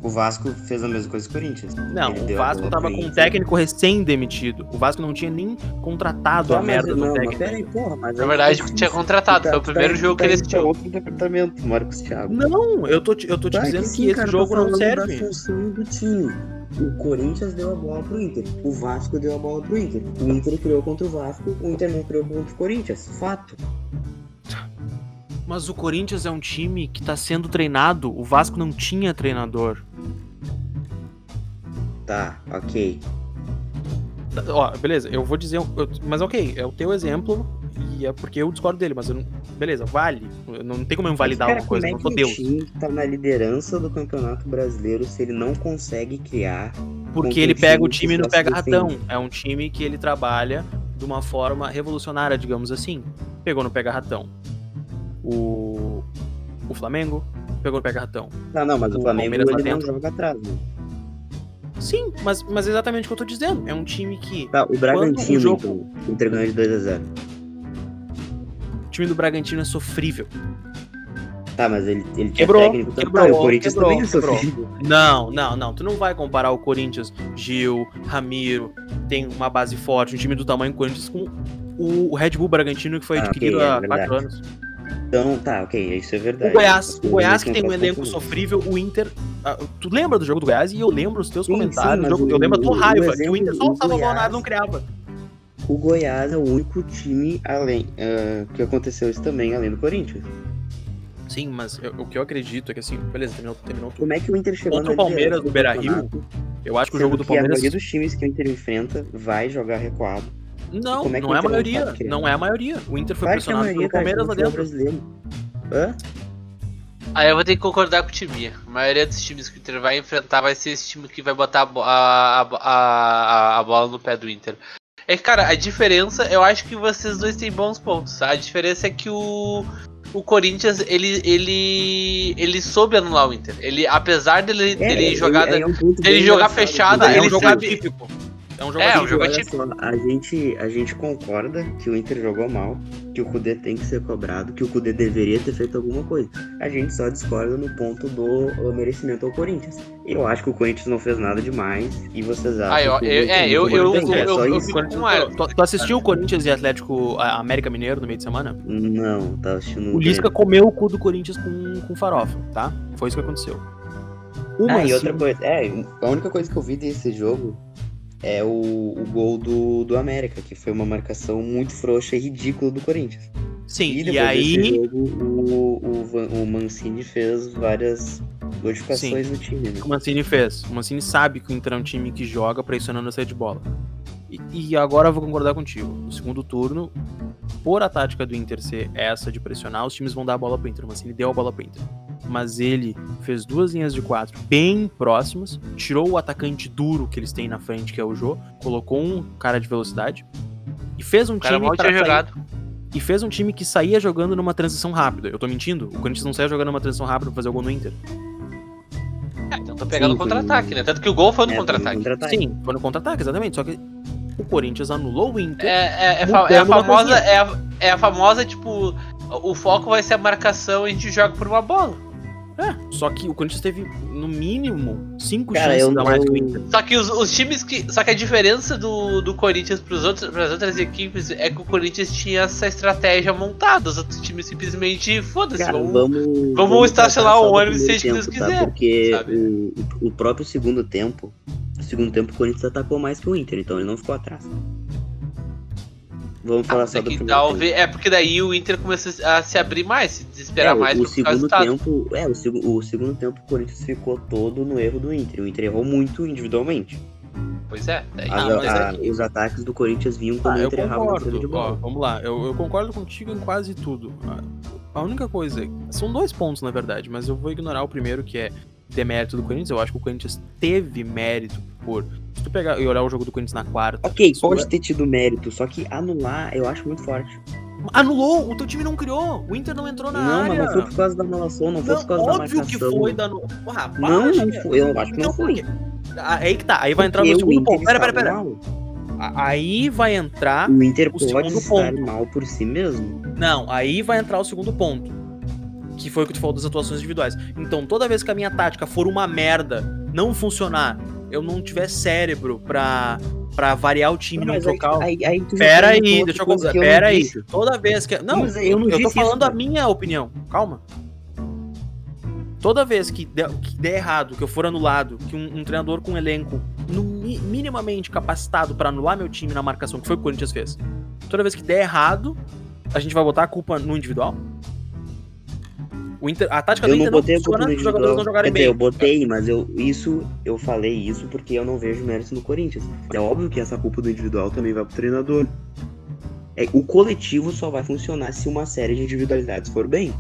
O Vasco fez a mesma coisa que o Corinthians. Não, Ele o Vasco bola tava pro com um técnico recém-demitido. O Vasco não tinha nem contratado Tá, a merda do não, mas técnico. pera aí, porra, mas Na verdade, tu- tinha contratado. tu Foi o tá- primeiro tu jogo tá que ele assistiu. outro departamento, Marcos Thiago. Não, eu tô te, eu tô te dizendo que que, sim, esse cara, jogo tô não serve. da função do time. O Corinthians deu a bola pro Inter. O Vasco deu a bola pro Inter. O Inter criou contra o Vasco. O Inter não criou contra o Corinthians. Fato. Mas o Corinthians é um time que tá sendo treinado. O Vasco não tinha treinador. Tá, ok. Tá, Ó, beleza, eu vou dizer. eu- mas ok, é o teu exemplo. E é porque eu discordo dele, mas eu não. Beleza, vale. Eu Não tem como eu invalidar Cara, uma coisa, como não é que Deus. o time tá na liderança do Campeonato Brasileiro se ele não consegue criar Porque ele pega o time só se pega ratão. É um time que ele trabalha de uma forma revolucionária, digamos assim. Pegou no pega ratão. O. O Flamengo pegou no pega ratão. Não, não, mas o, O Flamengo Palmeiras ele não joga atrás, né? Sim, mas, mas é exatamente o que eu tô dizendo. É um time que. Tá, o Bragantino, o jogo- então, o Inter ganhou de 2x0. O time do Bragantino é sofrível. Tá, mas ele, ele Quebrou, técnico também. quebrou, Tá, o Corinthians quebrou, também é sofrível. Não, não, não. Tu não vai comparar o Corinthians, Gil, Ramiro, tem uma base forte, um time do tamanho do Corinthians com o Red Bull Bragantino que foi Ah, adquirido ok, é há verdade. quatro anos. Então, tá, ok, isso é verdade. O Goiás, o Goiás que tem um elenco sofrível, o Inter. ah, tu lembra do jogo do Goiás? E eu lembro os teus Sim, comentários. sim, jogo- eu lembro a tua raiva, que o exemplo Inter só usava bola na área não criava. O Goiás é o único time além ah, que aconteceu isso também, além do Corinthians. Sim, mas eu- o que eu acredito é que assim, beleza, terminou, terminou tudo. Como é que o Inter chegou Contra o Palmeiras do Beira-Rio, campeonato, Eu acho que o jogo do que a Palmeiras. maioria dos times que o Inter enfrenta vai jogar recuado. Não, é não é a não maioria. criar? Não é a maioria. O Inter foi que a pressionado maioria, pelo Palmeiras lá é dentro. brasileiro. Hã? Aí eu vou ter que concordar com o time. A maioria dos times que o Inter vai enfrentar vai ser esse time que vai botar a, a, a, a, a bola no pé do Inter. É que, cara, a diferença, eu acho que vocês dois têm bons pontos. A diferença é que o, o Corinthians, ele, ele, ele soube anular o Inter. Ele, apesar dele, dele jogar. é um ponto dele bem jogar porque Ah, é um ele jogo sabe- atípico. É um jogo É, um atípico. jogo olha atípico. só, a gente, a gente concorda que o Inter jogou mal, que o Kudê tem que ser cobrado, que o Kudê deveria ter feito alguma coisa. A gente só discorda no ponto do merecimento ao Corinthians. Eu acho que o Corinthians não fez nada demais e vocês acham Ah, eu- que eu- é, não eu- jogou eu- bem. eu- é eu- isso. eu- Tu, tu assistiu o Corinthians e Atlético América Mineiro no meio de semana? Não, tá assistindo O Lisca comeu o cu do Corinthians com, com farofa, tá? Foi isso que aconteceu. Uma Ah, e outra coisa, é, a única coisa que eu vi desse jogo é o, o gol do, do América, que foi uma marcação muito frouxa e ridícula do Corinthians. Sim, E e, aí. jogo, o, o, o Mancini fez várias modificações no time, né? O Mancini fez. O Mancini sabe que o Inter é um time que joga pressionando a saída de bola. E, e agora eu vou concordar contigo. No segundo turno, por a tática do Inter ser essa de pressionar, os times vão dar a bola pro Inter. O Mancini deu a bola pro Inter. Mas ele fez duas linhas de quatro bem próximas, tirou o atacante duro que eles têm na frente, que é o Jô, colocou um cara de velocidade e fez um O time sair- jogado. e fez um time que saía jogando numa transição rápida. Eu tô mentindo? O Corinthians não saia jogando numa transição rápida pra fazer o gol no Inter. É, então tá pegando Sim, contra-ataque, né? Tanto que o gol foi no É, contra-ataque. Sim, foi no contra-ataque, exatamente. Só que o Corinthians anulou o Inter. É, é, é, fa- é a famosa. É a, é a famosa, tipo. O foco vai ser a marcação e a gente joga por uma bola. É, só que o Corinthians teve, no mínimo, cinco Cara, chances a mais que o Inter. Só que os, os times que. Só que a diferença do, do Corinthians pros outros, pras outras equipes é que o Corinthians tinha essa estratégia montada. Os outros times simplesmente foda-se. Vamos- vamos, vamos estacionar o ônibus se a gente quiser, Tá? Porque o, o próprio segundo tempo, o segundo tempo o Corinthians atacou mais que o Inter, então ele não ficou atrás. Vamos Ah, falar mas só do que primeiro tempo. talvez, é porque daí o Inter começou a se abrir mais, se desesperar É, mais o, o segundo resultado. tempo, é, o, segu- o segundo tempo o Corinthians ficou todo no erro do Inter. O Inter errou muito individualmente. Pois é, daí. As- Ah, mas a- é que- Os ataques do Corinthians vinham quando Ah, o eu Inter errava de concordo. Ó, bola. vamos lá, eu, eu concordo contigo em quase tudo. A- A única coisa. São dois pontos, na verdade, mas eu vou ignorar o primeiro, que é demérito do Corinthians. Eu acho que o Corinthians teve mérito por. Se tu pegar e olhar o jogo do Corinthians na quarta. Ok, pode é- ter tido mérito, só que anular eu acho muito forte. Anulou! O teu time não criou! O Inter não entrou na não, área! mas não foi por causa da anulação, não foi Não, por causa da óbvio marcação. que foi da. no- Não, não Xavier. foi, eu acho que não Então foi. Ah, Aí que tá, aí vai entrar Porque no o segundo ponto. Pera, pera, pera. mal. Aí vai entrar. O Inter O pode estar ponto. mal por si mesmo. Não, aí vai entrar o segundo ponto. Que foi o que tu falou das atuações individuais. Então, toda vez que a minha tática for uma merda, não funcionar, eu não tiver cérebro pra, pra variar o time, não Mas aí- trocar o. aí, aí já Pera aí, deixa eu contar. Pera aí. disse. Toda vez que. Não, Mas eu não eu tô falando isso, a minha opinião. Calma. Toda vez que der, que der errado, que eu for anulado, que um, um treinador com um elenco no mi- minimamente capacitado pra anular meu time na marcação, que foi o que o Corinthians fez. Toda vez que der errado, a gente vai botar a culpa no individual? Inter, a tática Eu do não Inter não culpa funciona se os jogadores não individual. jogarem bem. eu botei, mas eu, isso, eu falei isso porque eu não vejo mérito no Corinthians. É óbvio que essa culpa do individual também vai pro treinador. É, o coletivo só vai funcionar se uma série de individualidades for bem.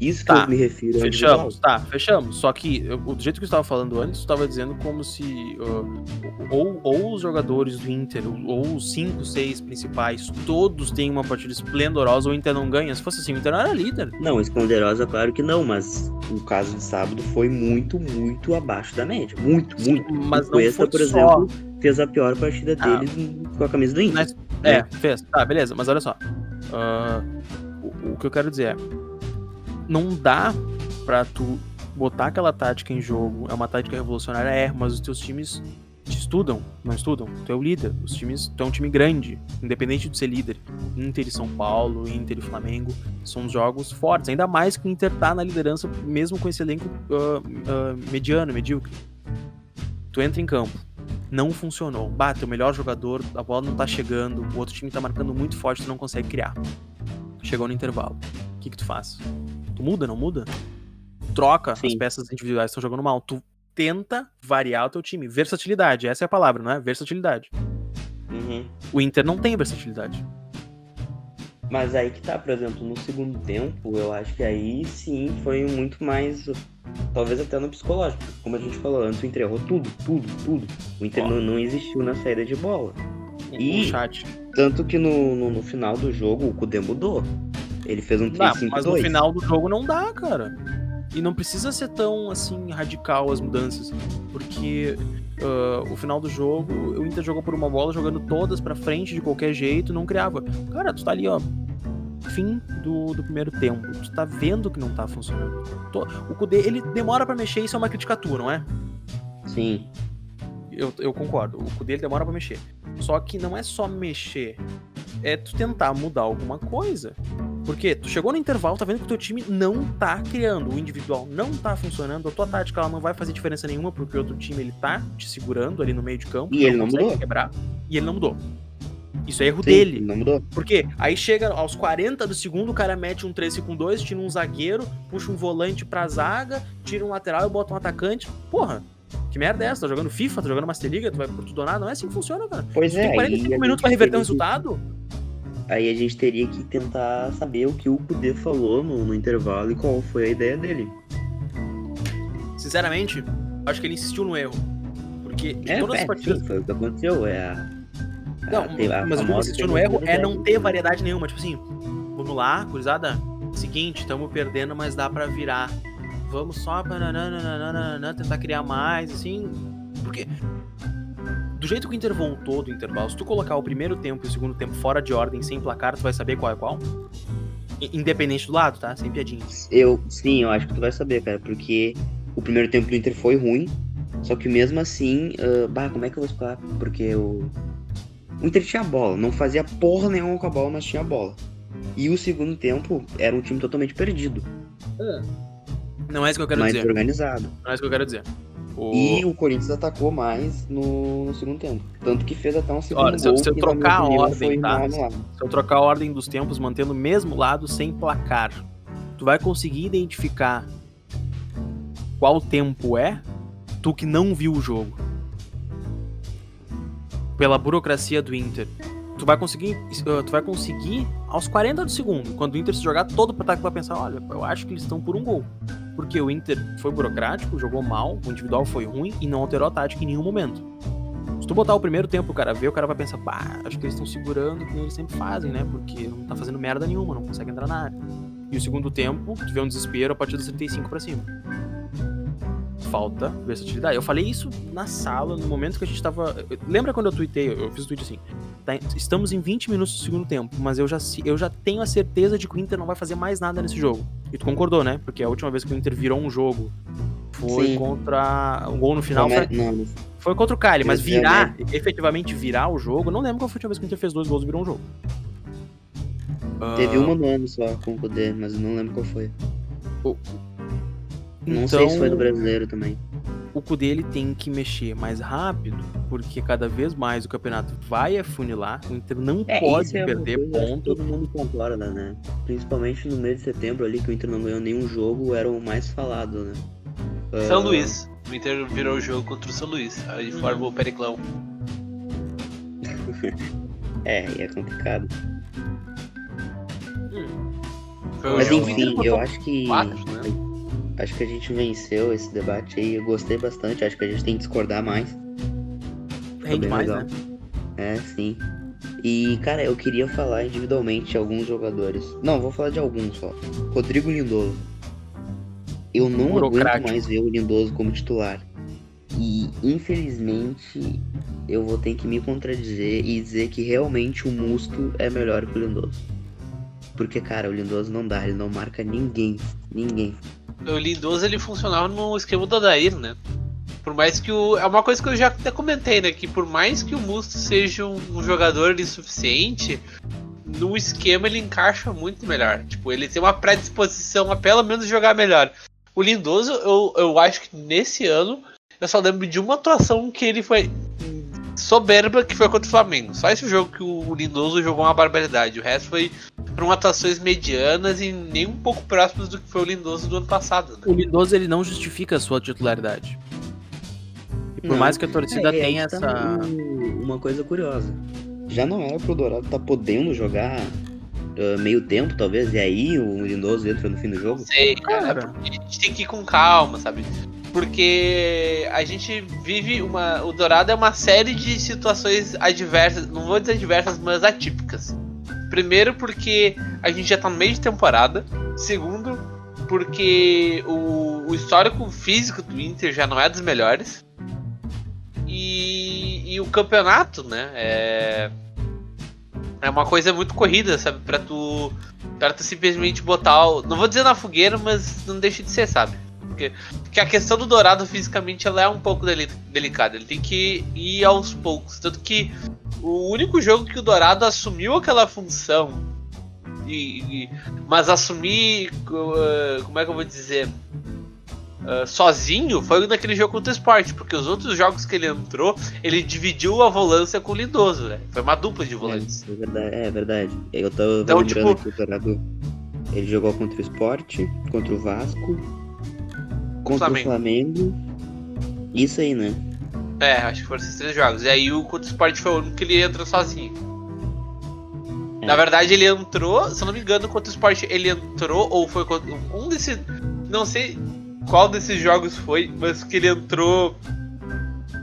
Isso que Tá, eu me refiro individual. Fechamos, tá, fechamos. Só que eu- do jeito que eu estava falando antes, tu estava dizendo como se uh, ou, ou os jogadores do Inter, ou, ou os cinco, seis principais, todos têm uma partida esplendorosa, ou o Inter não ganha. Se fosse assim, o Inter não era líder. Não, esclerosa, claro que não, mas o caso de sábado foi muito, muito abaixo da média. Muito, muito. Mas o Cuesta, por só. exemplo, fez a pior partida Ah. dele com a camisa do Inter. Mas- É, fez. Tá, beleza, mas olha só. Ah, o, o que eu quero dizer é. Não dá pra tu botar aquela tática em jogo. É uma tática revolucionária, é, mas os teus times. Tu estudam? Não estudam? Tu é o líder. Os times, tu é um time grande, independente de ser líder. Inter e São Paulo, Inter e Flamengo, são jogos fortes. Ainda mais que o Inter tá na liderança, mesmo com esse elenco uh, uh, mediano, medíocre. Tu entra em campo, não funcionou. Bate, o melhor jogador, a bola não tá chegando, o outro time tá marcando muito forte, tu não consegue criar. Chegou no intervalo. O que que tu faz? Tu muda, não muda? Troca Sim. as peças individuais que estão jogando mal. Tu tenta variar o teu time. Versatilidade, essa é a palavra, não é? Versatilidade. Uhum. O Inter não tem versatilidade. Mas aí que tá, por exemplo, no segundo tempo, eu acho que aí sim foi muito mais. Talvez até no psicológico. Como a gente falou, antes o Inter errou tudo, tudo, tudo. O Inter não, não existiu na saída de bola. E- chat. Tanto que no, no, no final do jogo o Kudê mudou. Ele fez um Dá, 3-5-2. mas no final do jogo não dá, cara. E não precisa ser tão assim radical as mudanças, porque ah, o final do jogo o Inter jogou por uma bola jogando todas pra frente de qualquer jeito, não criava. Cara, tu tá ali, ó, fim do, do primeiro tempo. Tu tá vendo que não tá funcionando. O Kudê, ele demora pra mexer, isso é uma crítica tua, não é? Sim. Eu, eu concordo. O Kudê ele demora pra mexer. Só que não é só mexer. É tu tentar mudar alguma coisa. Porque tu chegou no intervalo, tá vendo que o teu time não tá criando. O individual não tá funcionando. A tua tática ela não vai fazer diferença nenhuma, porque o outro time ele tá te segurando ali no meio de campo. E ele não mudou. quebrar. E ele não mudou. Isso é erro Sim, dele. Não mudou. Porque aí chega aos 40 do segundo, o cara mete um 13 com 2, tira um zagueiro, puxa um volante pra zaga, tira um lateral e bota um atacante. Porra, que merda é essa? Tá jogando FIFA, tá jogando Master League, tu vai por tudo ou nada? Não é assim que funciona, cara. Pois Tu é. tem aí 45 a minutos pra reverter um teria que- resultado? Aí a gente teria que tentar saber o que o Kudê falou no, no intervalo e qual foi a ideia dele. Sinceramente, acho que ele insistiu no erro. Porque de É, todas as é, partidas. sim, foi o que aconteceu. É a, Não, a- mas o que insistiu no erro é não ter variedade. nenhuma. Tipo assim, vamos lá, gurizada. Seguinte, estamos perdendo, mas dá pra virar. Vamos só nananana, tentar criar mais, assim. Porque. Do jeito que o Inter voltou do intervalo, se tu colocar o primeiro tempo e o segundo tempo fora de ordem, sem placar, tu vai saber qual é qual? Independente do lado, tá? Sem piadinha. Eu, sim, eu acho que tu vai saber, cara, porque o primeiro tempo do Inter foi ruim, só que mesmo assim, ah, bah, como é que eu vou explicar? Porque o, o Inter tinha bola, não fazia porra nenhuma com a bola, mas tinha bola. E o segundo tempo era um time totalmente perdido, Não é isso que eu quero mais dizer. organizado. Não é isso que eu quero dizer. O... E o Corinthians atacou mais no, no segundo tempo. Tanto que fez até um segundo Olha, se eu- gol se eu trocar a ordem, tá? Se eu trocar a ordem dos tempos, mantendo o mesmo lado sem placar, tu vai conseguir identificar qual tempo é, tu que não viu o jogo. Pela burocracia do Inter. Tu vai conseguir, uh, tu vai conseguir aos 40 do segundo, quando o Inter se jogar todo pro ataque, vai pensar, olha, eu acho que eles estão por um gol. Porque o Inter foi burocrático, jogou mal, o individual foi ruim e não alterou a tática em nenhum momento. Se tu botar o primeiro tempo o cara ver, o cara vai pensar, pá, acho que eles estão segurando como eles sempre fazem, né? Porque não tá fazendo merda nenhuma, não consegue entrar na área. E o segundo tempo, tu vê um desespero a partir dos 35 pra cima. Falta versatilidade. Eu falei isso na sala, no momento que a gente tava. Lembra quando eu tuitei? Eu fiz o tweet assim. tá, estamos em 20 minutos do segundo tempo, mas eu já, eu já tenho a certeza de que o Inter não vai fazer mais nada nesse jogo. E tu concordou, né? Porque a última vez que o Inter virou um jogo foi Sim. contra. Um gol no final foi, não, foi contra o Cali, mas virar, efetivamente virar o jogo, não lembro qual foi a última vez que o Inter fez dois gols e virou um jogo. Teve Ah, uma no ano só com o Kudê, mas eu não lembro qual foi. Não então, sei se foi do brasileiro também. o Kudê ele tem que mexer mais rápido, porque cada vez mais o campeonato vai afunilar, o Inter não pode isso é perder coisa ponto. Todo mundo concorda, né? Principalmente no mês de setembro ali, que o Inter não ganhou nenhum jogo, era o mais falado, né? São Ah, Luís. O Inter virou o jogo contra o São Luís. Aí forma o Periclão. É, e é complicado. Foi o Mas jogo enfim, Inter eu acho que. quatro, né? Acho que a gente venceu esse debate aí. Eu gostei bastante. Acho que a gente tem que discordar mais. Rende mais, legal. né? É, sim. E, cara, eu queria falar individualmente de alguns jogadores. Não, vou falar de alguns só. Rodrigo Lindoso. Eu não aguento mais ver o Lindoso como titular. E, infelizmente, eu vou ter que me contradizer e dizer que realmente o Musto é melhor que o Lindoso. Porque, cara, o Lindoso não dá, ele não marca ninguém. Ninguém. O Lindoso ele funcionava no esquema do Adair, né? Por mais que o. É uma coisa que eu já até comentei, né? Que por mais que o Musto seja um, um jogador insuficiente, no esquema ele encaixa muito melhor. Tipo, ele tem uma predisposição a pelo menos jogar melhor. O Lindoso, eu, eu acho que nesse ano, eu só lembro de uma atuação que ele foi soberba, que foi contra o Flamengo. Só esse jogo que o Lindoso jogou uma barbaridade. O resto foi foram atuações medianas e nem um pouco próximas do que foi o Lindoso do ano passado. Né? O Lindoso ele não justifica a sua titularidade. E por Não. mais que a torcida É, tenha tá essa. um- uma coisa curiosa. Já não era pro Dourado tá podendo jogar ah, meio tempo, talvez, e aí o Lindoso entra no fim do jogo? Não sei, cara. Cara. A gente tem que ir com calma, sabe? Porque a gente vive uma. O Dourado é uma série de situações adversas, não vou dizer adversas, mas atípicas. Primeiro, porque a gente já tá no meio de temporada. Segundo, porque o, o histórico físico do Inter já não é dos melhores. E, e o campeonato, né? É, é uma coisa muito corrida, sabe? Pra tu, pra tu simplesmente botar. O, não vou dizer na fogueira, mas não deixa de ser, sabe? Porque, porque a questão do Dourado fisicamente ela é um pouco deli- delicada. Ele tem que ir aos poucos. Tanto que o único jogo que o Dourado assumiu aquela função, e, e- mas assumir. uh, como é que eu vou dizer? Uh, sozinho foi naquele jogo contra o Sport, porque os outros jogos que ele entrou, ele dividiu a volância com o Lindoso, né? Foi uma dupla de volantes. É, é verdade. É verdade. Eu tava Então, lembrando tipo- que o Dourado ele jogou contra o Sport, contra o Vasco, contra Flamengo. o Flamengo. Isso aí, né? É, acho que foram esses três jogos. E aí o contra o Sport foi o único que ele entrou sozinho. É. Na verdade, ele entrou, se eu não me engano, contra o Sport ele entrou, ou foi contra um desses. Não sei qual desses jogos foi, mas que ele entrou.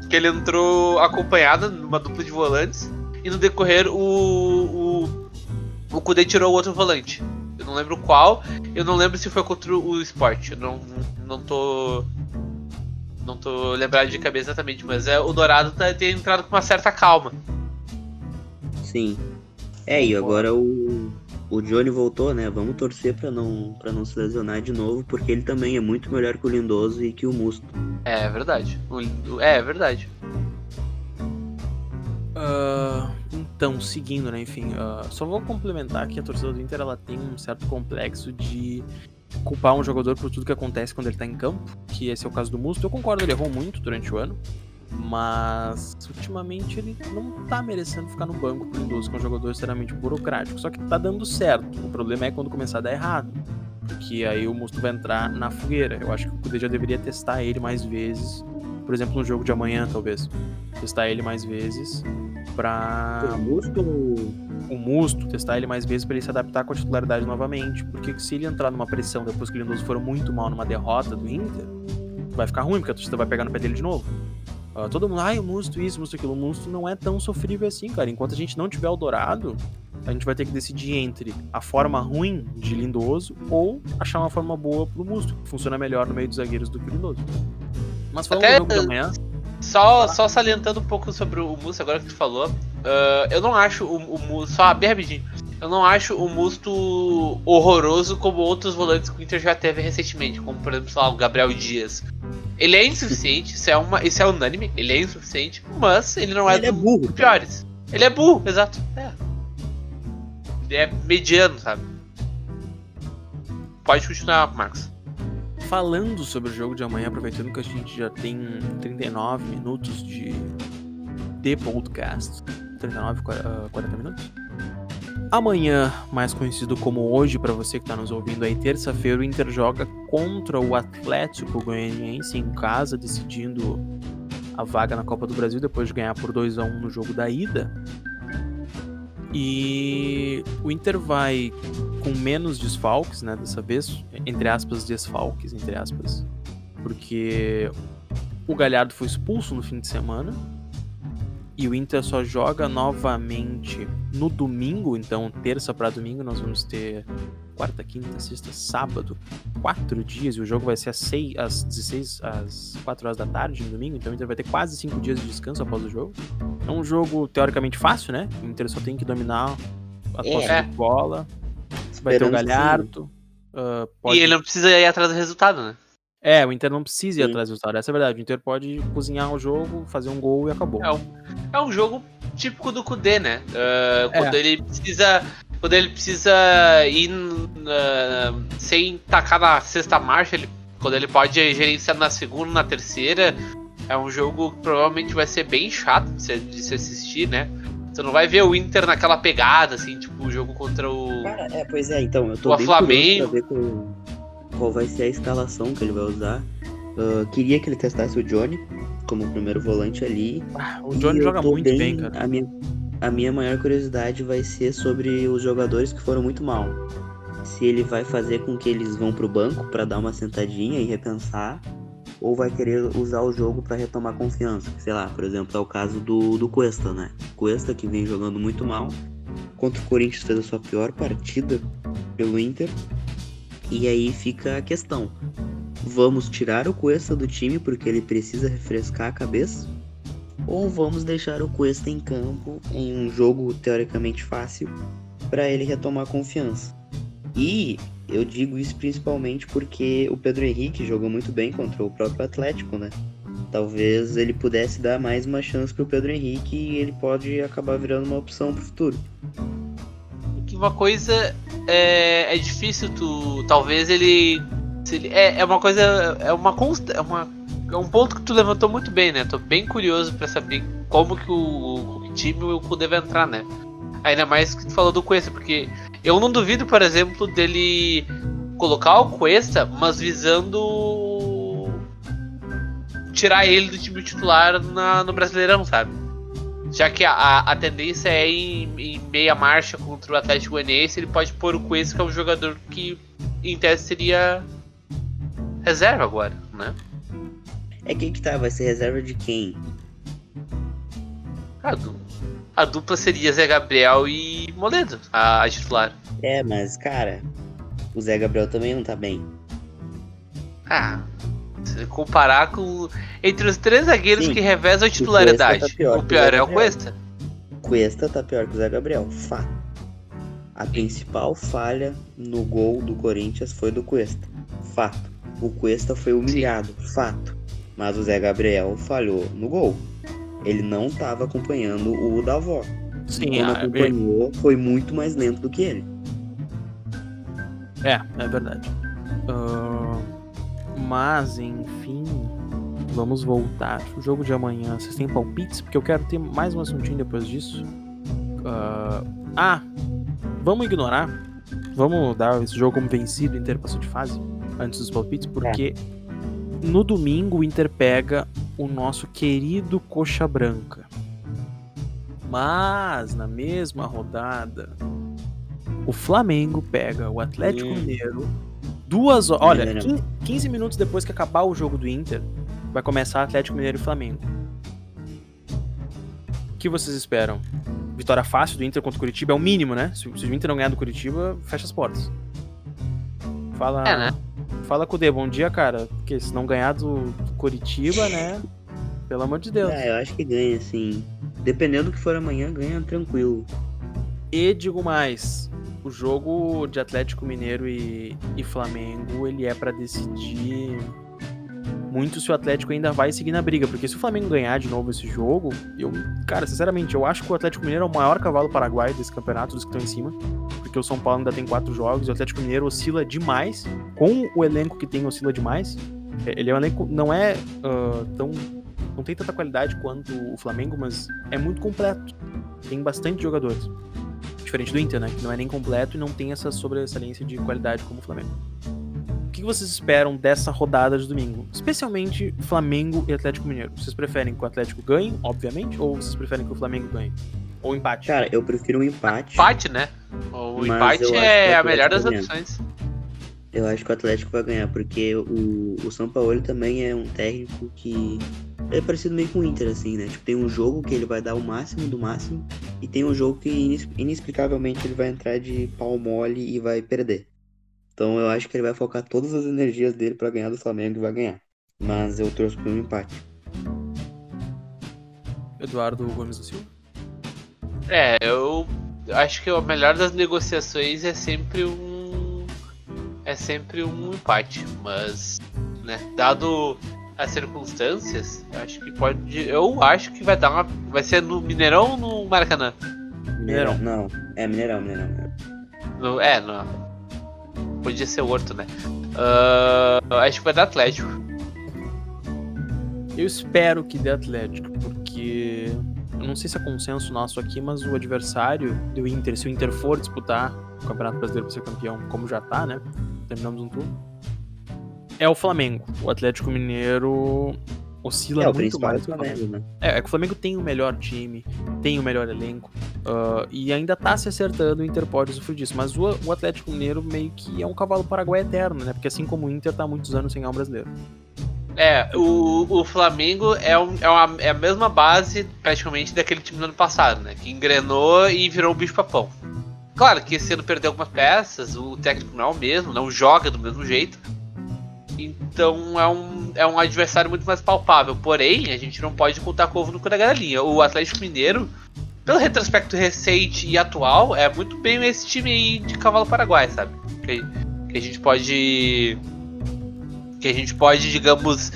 Que ele entrou acompanhado numa dupla de volantes. E no decorrer o. O, o Kudê tirou o outro volante. Eu não lembro qual. Eu não lembro se foi contra o Sport. Eu não, não tô. Não tô lembrado de cabeça exatamente, mas é, o Dourado tá, tem entrado com uma certa calma. Sim. É, e agora o, o Johnny voltou, né? Vamos torcer pra não, pra não se lesionar de novo, porque ele também é muito melhor que o Lindoso e que o Musto. É verdade. O- é verdade. Ah, então, seguindo, né? Enfim, ah, só vou complementar que a torcida do Inter ela tem um certo complexo de culpar um jogador por tudo que acontece quando ele tá em campo, que esse é o caso do Musto. Eu concordo, ele errou muito durante o ano, mas ultimamente ele não tá merecendo ficar no banco pro Lindoso, que é um jogador extremamente burocrático. Só que tá dando certo. O problema é quando começar a dar errado. Porque aí o Musto vai entrar na fogueira. Eu acho que o Kudê já deveria testar ele mais vezes. Por exemplo, no jogo de amanhã, talvez. Testar ele mais vezes pra O Musto o Musto, testar ele mais vezes pra ele se adaptar com a titularidade novamente. Porque se ele entrar numa pressão depois que o Lindoso for muito mal numa derrota do Inter, vai ficar ruim, porque a torcida vai pegar no pé dele de novo. Ah, todo mundo, ai, o Musto isso, o Musto aquilo. O Musto não é tão sofrível assim, cara. Enquanto a gente não tiver o Dourado, a gente vai ter que decidir entre a forma ruim de Lindoso ou achar uma forma boa pro Musto, que funciona melhor no meio dos zagueiros do que o Lindoso. Mas falando Até- do jogo de amanhã, Só, só salientando um pouco sobre o Musto, agora que tu falou. ah, eu não acho o, o Musto. Só bem rapidinho. Eu não acho o Musto horroroso como outros volantes que o Inter já teve recentemente, como por exemplo, lá, o Gabriel Dias. Ele é insuficiente, isso é, uma, isso é unânime, ele é insuficiente, mas ele não é ele é dos burro. piores. Ele é burro, exato. É. Ele é mediano, sabe? Pode continuar, Marcos. Falando sobre o jogo de amanhã, aproveitando que a gente já tem 39 minutos de, de podcast. 39, 40 40 minutos? Amanhã, mais conhecido como hoje para você que está nos ouvindo aí, terça-feira, o Inter joga contra o Atlético Goianiense em casa, decidindo a vaga na Copa do Brasil depois de ganhar por 2 a 1 no jogo da ida. E o Inter vai com menos desfalques, né, dessa vez, entre aspas, desfalques, entre aspas, porque o Galhardo foi expulso no fim de semana e o Inter só joga novamente no domingo, então terça para domingo nós vamos ter quarta, quinta, sexta, sábado, quatro dias e o jogo vai ser às, seis, às 16, às 4 horas da tarde no domingo, então o Inter vai ter quase cinco dias de descanso após o jogo. É um jogo teoricamente fácil, né? O Inter só tem que dominar a posse É. de bola, vai ter o. Galhardo. ah, pode... E ele não precisa ir atrás do resultado, né? É, o Inter não precisa ir Sim. atrás do resultado, essa é a verdade. O Inter pode cozinhar o jogo, fazer um gol e acabou. É um, é um jogo típico do Kudê, né? Ah, quando É. ele precisa. Quando ele precisa ir ah, sem tacar na sexta marcha, ele, quando ele pode gerenciar na segunda, na terceira. É um jogo que provavelmente vai ser bem chato de se, de se assistir, né? Você não vai ver o Inter naquela pegada, assim, tipo o jogo contra o. Cara, é, pois é, então, eu tô O bem Flamengo. curioso pra ver qual, qual vai ser a escalação que ele vai usar. Ah, queria que ele testasse o Johnny como primeiro volante ali. Ah, o Johnny joga muito bem, cara. A minha, a minha maior curiosidade vai ser sobre os jogadores que foram muito mal. Se ele vai fazer com que eles vão pro banco pra dar uma sentadinha e repensar, ou vai querer usar o jogo pra retomar confiança. Sei lá, por exemplo, é o caso do, do Cuesta, né? Cuesta que vem jogando muito mal. Contra o Corinthians fez a sua pior partida pelo Inter. E aí fica a questão. Vamos tirar o Cuesta do time porque ele precisa refrescar a cabeça? Ou vamos deixar o Cuesta em campo em um jogo teoricamente fácil para ele retomar confiança? E eu digo isso principalmente porque o Pedro Henrique jogou muito bem contra o próprio Atlético, né? Talvez ele pudesse dar mais uma chance pro Pedro Henrique e ele pode acabar virando uma opção pro futuro. que uma coisa é, é difícil tu. Talvez ele. ele- é, é uma coisa. É uma consta. É, uma, é um ponto que tu levantou muito bem, né? Tô bem curioso pra saber como que o, o time o Kudê vai entrar, né? Ainda mais que tu falou do Cuesta, porque eu não duvido, por exemplo, dele colocar o Cuesta, mas visando tirar ele do time titular na- no Brasileirão, sabe? Já que a, a- tendência é em, em meia marcha contra o Atlético Goianiense, ele pode pôr o Cuesta, que é um jogador que em tese seria reserva agora, né? É que que tá, vai ser reserva de quem? A, du- a dupla seria Zé Gabriel e Moledo, a, a titular. É, mas cara, o Zé Gabriel também não tá bem. Ah, se comparar com. Entre os três zagueiros Sim, que revezam a titularidade, tá pior o o pior é o. Cuesta. Cuesta tá pior que o Zé Gabriel, fato. A principal falha no gol do Corinthians foi do Cuesta, fato. O Cuesta foi humilhado, fato. Mas o Zé Gabriel falhou no gol. Ele não tava acompanhando o Davó. Sim, Quando ah, acompanhou, foi muito mais lento do que ele. é, é verdade. Ah, mas, enfim, vamos voltar. O jogo de amanhã, vocês têm palpites? Porque eu quero ter mais um assuntinho depois disso. Ah, ah, vamos ignorar. Vamos dar esse jogo como vencido, o Inter passou de fase, antes dos palpites, porque no domingo o Inter pega o nosso querido Coxa Branca. Mas na mesma rodada, o Flamengo pega o Atlético Hum. Mineiro. Duas horas. Olha, Não, não, não. 15, 15 minutos depois que acabar o jogo do Inter, vai começar Atlético Mineiro e Flamengo. O que vocês esperam? Vitória fácil do Inter contra o Curitiba é o mínimo, né? Se, se o Inter não ganhar do Curitiba, fecha as portas. Fala. É, né? Fala com o D, bom dia, cara. Porque se não ganhar do Curitiba, né? Pelo amor de Deus. Ah, eu acho que ganha, assim. Dependendo do que for amanhã, ganha tranquilo. E digo mais, o jogo de Atlético Mineiro e, e Flamengo, ele é pra decidir muito se o Atlético ainda vai seguir na briga, porque se o Flamengo ganhar de novo esse jogo, eu, cara, sinceramente, eu acho que o Atlético Mineiro é o maior cavalo paraguaio desse campeonato, dos que estão em cima, porque o São Paulo ainda tem quatro jogos o Atlético Mineiro oscila demais, com o elenco que tem oscila demais. É, Ele é um elenco, não é ah, tão não tem tanta qualidade quanto o Flamengo, mas é muito completo. Tem bastante jogadores. Diferente do Inter, né? Que não é nem completo e não tem essa sobressalência de qualidade como o Flamengo. O que vocês esperam dessa rodada de domingo? Especialmente Flamengo e Atlético Mineiro. Vocês preferem que o Atlético ganhe, obviamente, ou vocês preferem que o Flamengo ganhe? Ou empate? Cara, eu prefiro um empate. Empate, né? O Mas empate eu acho que é a melhor das opções. Eu acho que o Atlético vai ganhar, porque o, o São Paulo também é um técnico que é parecido meio com o Inter, assim, né? Tipo, tem um jogo que ele vai dar o máximo do máximo, e tem um jogo que inex- inexplicavelmente ele vai entrar de pau mole e vai perder. Então eu acho que ele vai focar todas as energias dele pra ganhar do Flamengo e vai ganhar. Mas eu torço por um empate. Eduardo Gomes da Silva? É, eu acho que a melhor das negociações é sempre um. É sempre um empate, mas né? Dado as circunstâncias, acho que pode. Eu acho que vai dar uma. Vai ser no Mineirão ou no Maracanã? Mineirão. Não, é Mineirão, Mineirão. No, é, no. Podia ser o Horto, né? Uh, acho que vai dar Atlético. Eu espero que dê Atlético, porque não sei se é consenso nosso aqui, mas o adversário do Inter, se o Inter for disputar o Campeonato Brasileiro para ser campeão, como já tá, né? Terminamos um turno. É o Flamengo. O Atlético Mineiro oscila É, o muito é mais o o Flamengo. Flamengo, né? É, é que o Flamengo tem o melhor time, tem o melhor elenco, ah, e ainda tá se acertando, o Inter pode sofrer disso. Mas o, o Atlético Mineiro meio que é um cavalo paraguai eterno, né? Porque assim como o Inter tá há muitos anos sem ganhar um brasileiro. É, o, o Flamengo é, um- é, uma- é a mesma base, praticamente, daquele time do ano passado, né? Que engrenou e virou um bicho-papão. Claro que esse ano perdeu algumas peças, o técnico não é o mesmo, não joga do mesmo jeito. Então é um, é um adversário muito mais palpável. Porém, a gente não pode contar com o ovo no cu da galinha. O Atlético Mineiro, pelo retrospecto recente e atual, é muito bem esse time aí de cavalo paraguai, sabe? Que, que a gente pode. Que a gente pode, digamos,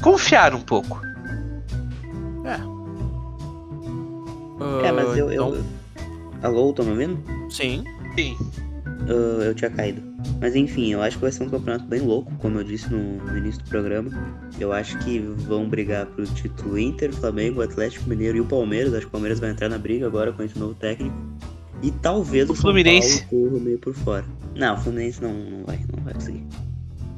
confiar um pouco. É, mas Ah, eu. eu... então, Alô, tá me ouvindo? Sim. Sim. Ah, eu tinha caído. Mas enfim, eu acho que vai ser um campeonato bem louco, como eu disse no, no início do programa. Eu acho que vão brigar pro título Inter, Flamengo, Atlético Mineiro e o Palmeiras. Acho que o Palmeiras vai entrar na briga agora com esse novo técnico. E talvez O o, Fluminense. São Paulo corra meio por fora. Não, o Fluminense não, não vai, não vai conseguir.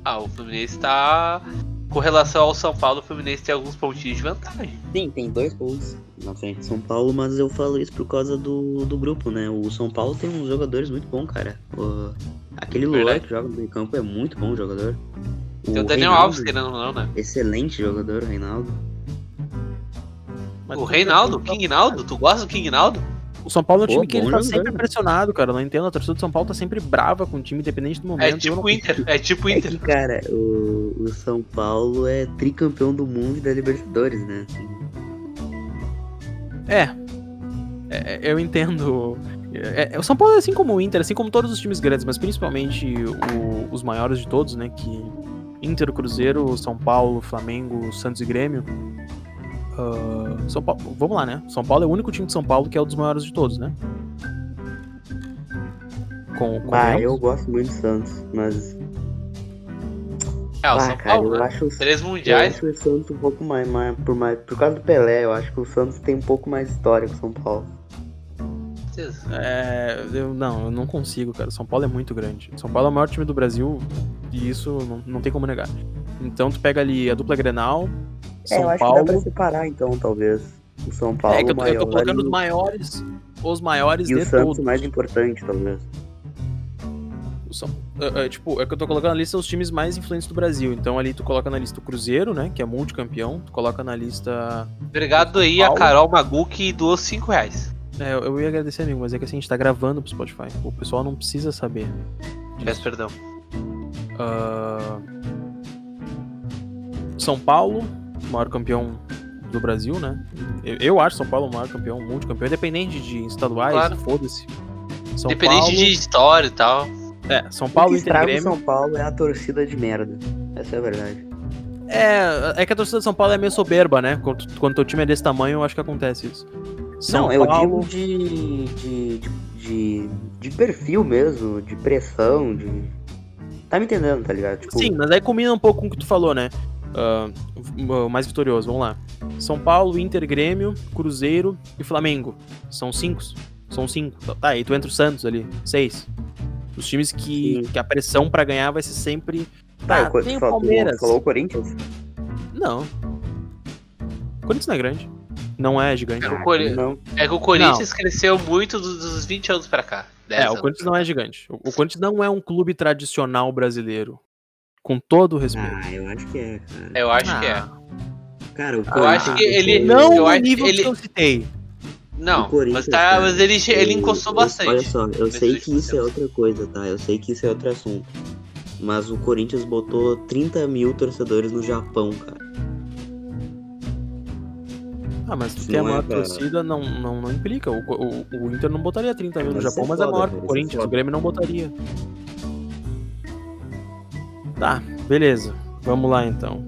Ah, o Fluminense tá. Com relação ao São Paulo, o Fluminense tem alguns pontinhos de vantagem. Sim, tem dois gols na frente de São Paulo, mas eu falo isso por causa do, do grupo, né? O São Paulo tem uns jogadores muito bons, cara. O- aquele Luan que joga no meio campo é muito bom jogador. Tem o Daniel Reinaldo, Alves, querendo ou não, né? Excelente jogador, o Reinaldo. Mas o Reinaldo, o King Naldo, tu gosta do King Naldo? O São Paulo é um Pô, time que ele tá sempre né? pressionado, cara. Eu não entendo. A torcida do São Paulo tá sempre brava com o time, independente do momento. É Eu tipo não- o Inter, é tipo o É Inter. que, cara, o, o São Paulo é tricampeão do mundo e da Libertadores, né? Assim, É. É, eu entendo. É, é, o São Paulo é assim como o Inter, assim como todos os times grandes, mas principalmente o- os maiores de todos, né? Que Inter, Cruzeiro, São Paulo, Flamengo, Santos e Grêmio. Ah, São Paulo, vamos lá, né? São Paulo é o único time de São Paulo que é um dos maiores de todos, né? Com, com Bah, eu gosto muito do Santos, mas. É, o ah, São cara, Paulo, eu né? acho, o- Três eu mundiais. acho o Santos um pouco mais, mais, por mais. Por causa do Pelé, eu acho que o Santos tem um pouco mais história que o São Paulo. É, eu não, eu não consigo, cara. São Paulo é muito grande. São Paulo é o maior time do Brasil e isso não, não tem como negar. Então tu pega ali a dupla Grenal, São é, eu acho Paulo. que dá pra separar então, talvez. O São Paulo é que eu tô, eu tô maior colocando e, os maiores, os maiores e o de Santos todos. mais importante, talvez. O São- é, é, tipo, é que eu tô colocando na lista os times mais influentes do Brasil. Então ali tu coloca na lista o Cruzeiro, né? Que é multicampeão. Tu coloca na lista. Obrigado aí a. Carol Magu que doou 5 reais. É, eu- eu ia agradecer, amigo, mas é que assim, a gente tá gravando pro Spotify. O pessoal não precisa saber. Peço perdão. Ah, São Paulo, maior campeão do Brasil, né? Eu, eu acho São Paulo o maior campeão, multicampeão, independente de estaduais, Claro. foda-se. São Independente Paulo, de história e tal. É, São O Paulo que e Inter estraga o Grêmio. São Paulo é a torcida de merda. Essa é a verdade. É, é que a torcida de São Paulo é meio soberba, né? Quando, quando teu time é desse tamanho, eu acho que acontece isso. São não, eu Paulo, digo de, de, de, de, de perfil mesmo, de pressão, de. Tá me entendendo, tá ligado? Tipo, Sim, mas aí combina um pouco com o que tu falou, né? O mais vitorioso, vamos lá. São Paulo, Inter, Grêmio, Cruzeiro e Flamengo. São cinco. São cinco. Tá, aí tu entra o Santos ali. Seis. Os times que, Sim. que a pressão pra ganhar vai ser sempre. tá, Ah, o tem o Palmeiras. falou o Corinthians? Não. O Corinthians não é grande. Não é gigante. É, o Cori- Não. é que o Corinthians cresceu muito dos, dos 20 anos pra cá. 10 É, o anos. Corinthians não é gigante. O, o Corinthians não é um clube tradicional brasileiro. Com todo o respeito. Ah, eu acho que é, cara. Eu acho que é. Ah, Cara, o Eu acho que ele- Não eu que nível ele- que eu citei. Não, O Corinthians, mas, tá, cara, mas ele, ele encostou eu- bastante. Olha só, eu sei que isso é outra coisa, tá? Eu sei que isso é outro assunto. Mas o Corinthians botou 30 mil torcedores no Japão, cara. Ah, mas tu Isso ter a é, maior cara. torcida não, não, não implica. O, o, o Inter não botaria 30 mil no Mas Japão, é mas é maior que o é Corinthians. O. Grêmio não botaria. Tá, beleza. Vamos lá então.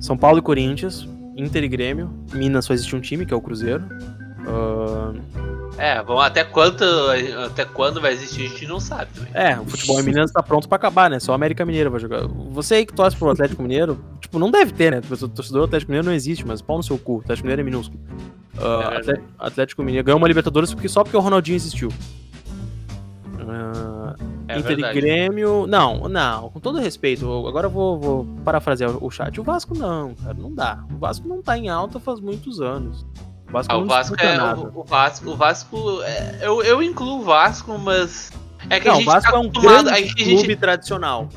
São Paulo e Corinthians, Inter e Grêmio, Minas só existe um time, que é o Cruzeiro. Uh, É, vamos até quanto, até quando vai existir, a gente não sabe. também. é, o futebol em Minas tá pronto pra acabar, né? Só o América Mineiro vai jogar. Você aí que torce pro Atlético Mineiro, tipo, não deve ter, né? O torcedor do Atlético Mineiro não existe, mas pau no seu cu. O Atlético Mineiro é minúsculo. Uh, É Atlético Mineiro ganhou uma Libertadores porque, só porque o Ronaldinho existiu. É Inter verdade. e Grêmio. Não, não, com todo respeito, agora eu vou, vou parafrasear o chat. O Vasco não, cara, não dá. O Vasco não tá em alta faz muitos anos. O Vasco Ah, o Vasco é. O, o Vasco. O Vasco. é- eu, eu incluo o Vasco, mas. É que a Não, o gente Vasco tá é um grande a gente- a clube gente- tradicional.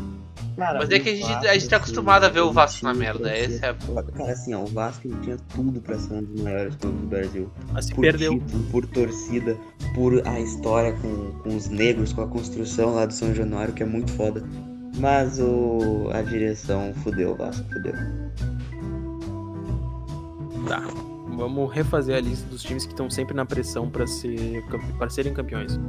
Cara, Mas é que a gente- Vasco, a gente tá acostumado a ver o Vasco na merda, esse é- Cara, assim, ó, o Vasco ele tinha tudo pra ser um dos maiores clubes do Brasil. Mas se Por perdeu. título, por torcida, por a história com, com os negros, com a construção lá do São Januário, que é muito foda. Mas o, a direção fudeu o Vasco, fudeu. Tá. Vamos refazer a lista dos times que estão sempre na pressão pra ser pra serem campeões.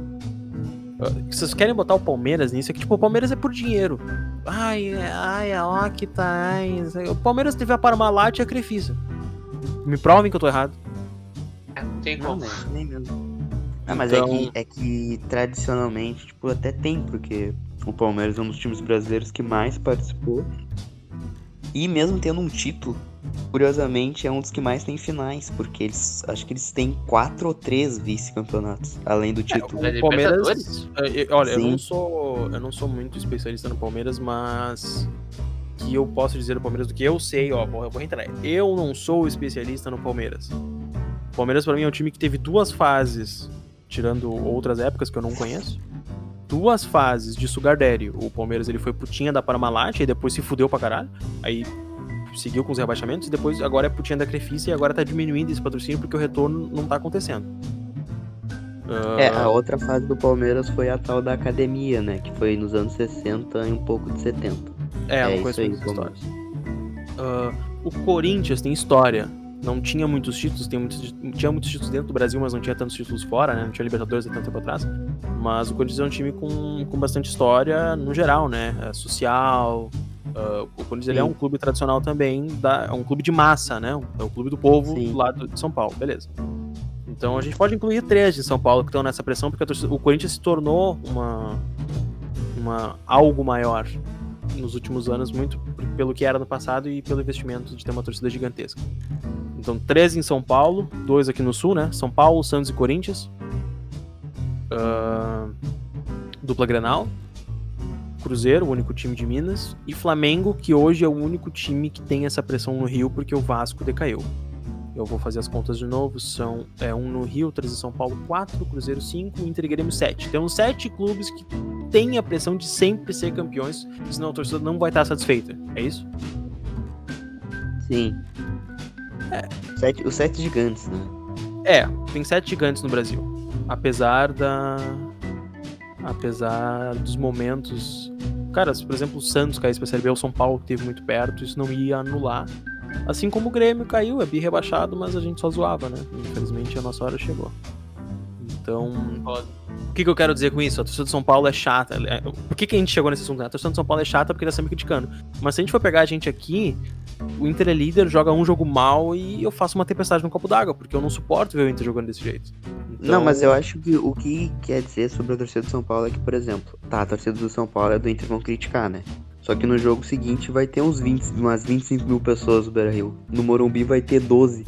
Vocês querem botar o Palmeiras nisso? É que tipo, o Palmeiras é por dinheiro. Ai, é- ai, ó, que tá. Ai, o Palmeiras teve a Parmalat e a Crefisa. Me provem que eu tô errado. Não tem como. Nem mesmo. Ah, mas Então- é, que, é que tradicionalmente, tipo, até tem, porque o Palmeiras é um dos times brasileiros que mais participou. E mesmo tendo um título, curiosamente, é um dos que mais tem finais, porque eles acho que eles têm quatro ou três vice-campeonatos, além do título. É, O Palmeiras. É, é, Olha, eu não sou. Eu não sou muito especialista no Palmeiras, mas. Que eu posso dizer do Palmeiras do que eu sei, ó. Vou, eu vou reiterar. Eu não sou especialista no Palmeiras. O Palmeiras, pra mim, é um time que teve duas fases, tirando outras épocas que eu não conheço. Duas fases de sugar daddy. O Palmeiras ele foi putinha da Parmalat e depois se fudeu pra caralho. Aí seguiu com os rebaixamentos e depois agora é putinha da Crefisa e agora tá diminuindo esse patrocínio porque o retorno não tá acontecendo. É, Ah, a outra fase do Palmeiras foi a tal da academia, né? Que foi nos anos 60 e um pouco de 70. É, eu não isso conheço aí, muita história. Palmeiras. Ah, o Corinthians tem história. Não tinha muitos títulos, tem muitos, tinha muitos títulos dentro do Brasil, mas não tinha tantos títulos fora, né? Não tinha Libertadores há tanto tempo atrás. Mas o Corinthians é um time com, com bastante história no geral, né? É social. Ah, o Corinthians ele é um clube tradicional também, da, é um clube de massa, né? É o clube do povo Sim. lá do- de São Paulo, beleza. Então a gente pode incluir três de São Paulo que estão nessa pressão, porque torcida- o Corinthians se tornou uma, uma algo maior nos últimos anos, muito pelo que era no passado e pelo investimento de ter uma torcida gigantesca. Então, três em São Paulo, dois aqui no Sul, né? São Paulo, Santos e Corinthians. Ah, dupla Grenal. Cruzeiro, o único time de Minas. E Flamengo, que hoje é o único time que tem essa pressão no Rio, porque o Vasco decaiu. Eu vou fazer as contas de novo. São é, um no Rio, três em São Paulo, quatro. Cruzeiro, cinco. Inter e Grêmio, sete. Temos sete clubes que têm a pressão de sempre ser campeões, senão a torcida não vai estar satisfeita. É isso? Sim. Sete, os sete gigantes, né? É, tem sete gigantes no Brasil. Apesar da. Apesar dos momentos. Cara, se por exemplo o Santos caísse pra Série B, o São Paulo que teve muito perto, isso não ia anular. Assim como o Grêmio caiu, é bi rebaixado, mas a gente só zoava, né? Infelizmente a nossa hora chegou. Então. O que, que eu quero dizer com isso? A torcida de São Paulo é chata. É, Por que, que a gente chegou nesse assunto? A torcida de São Paulo é chata porque tá sempre criticando. Mas se a gente for pegar a gente aqui, o Inter é líder, joga um jogo mal e eu faço uma tempestade no copo d'água, porque eu não suporto ver o Inter jogando desse jeito. Então, Não, mas eu acho que o que quer dizer sobre a torcida do São Paulo é que, por exemplo, tá, a torcida do São Paulo a do Inter vão criticar, né? Só que no jogo seguinte vai ter uns 20, umas 25 mil pessoas no Beira Rio. No Morumbi vai ter 12.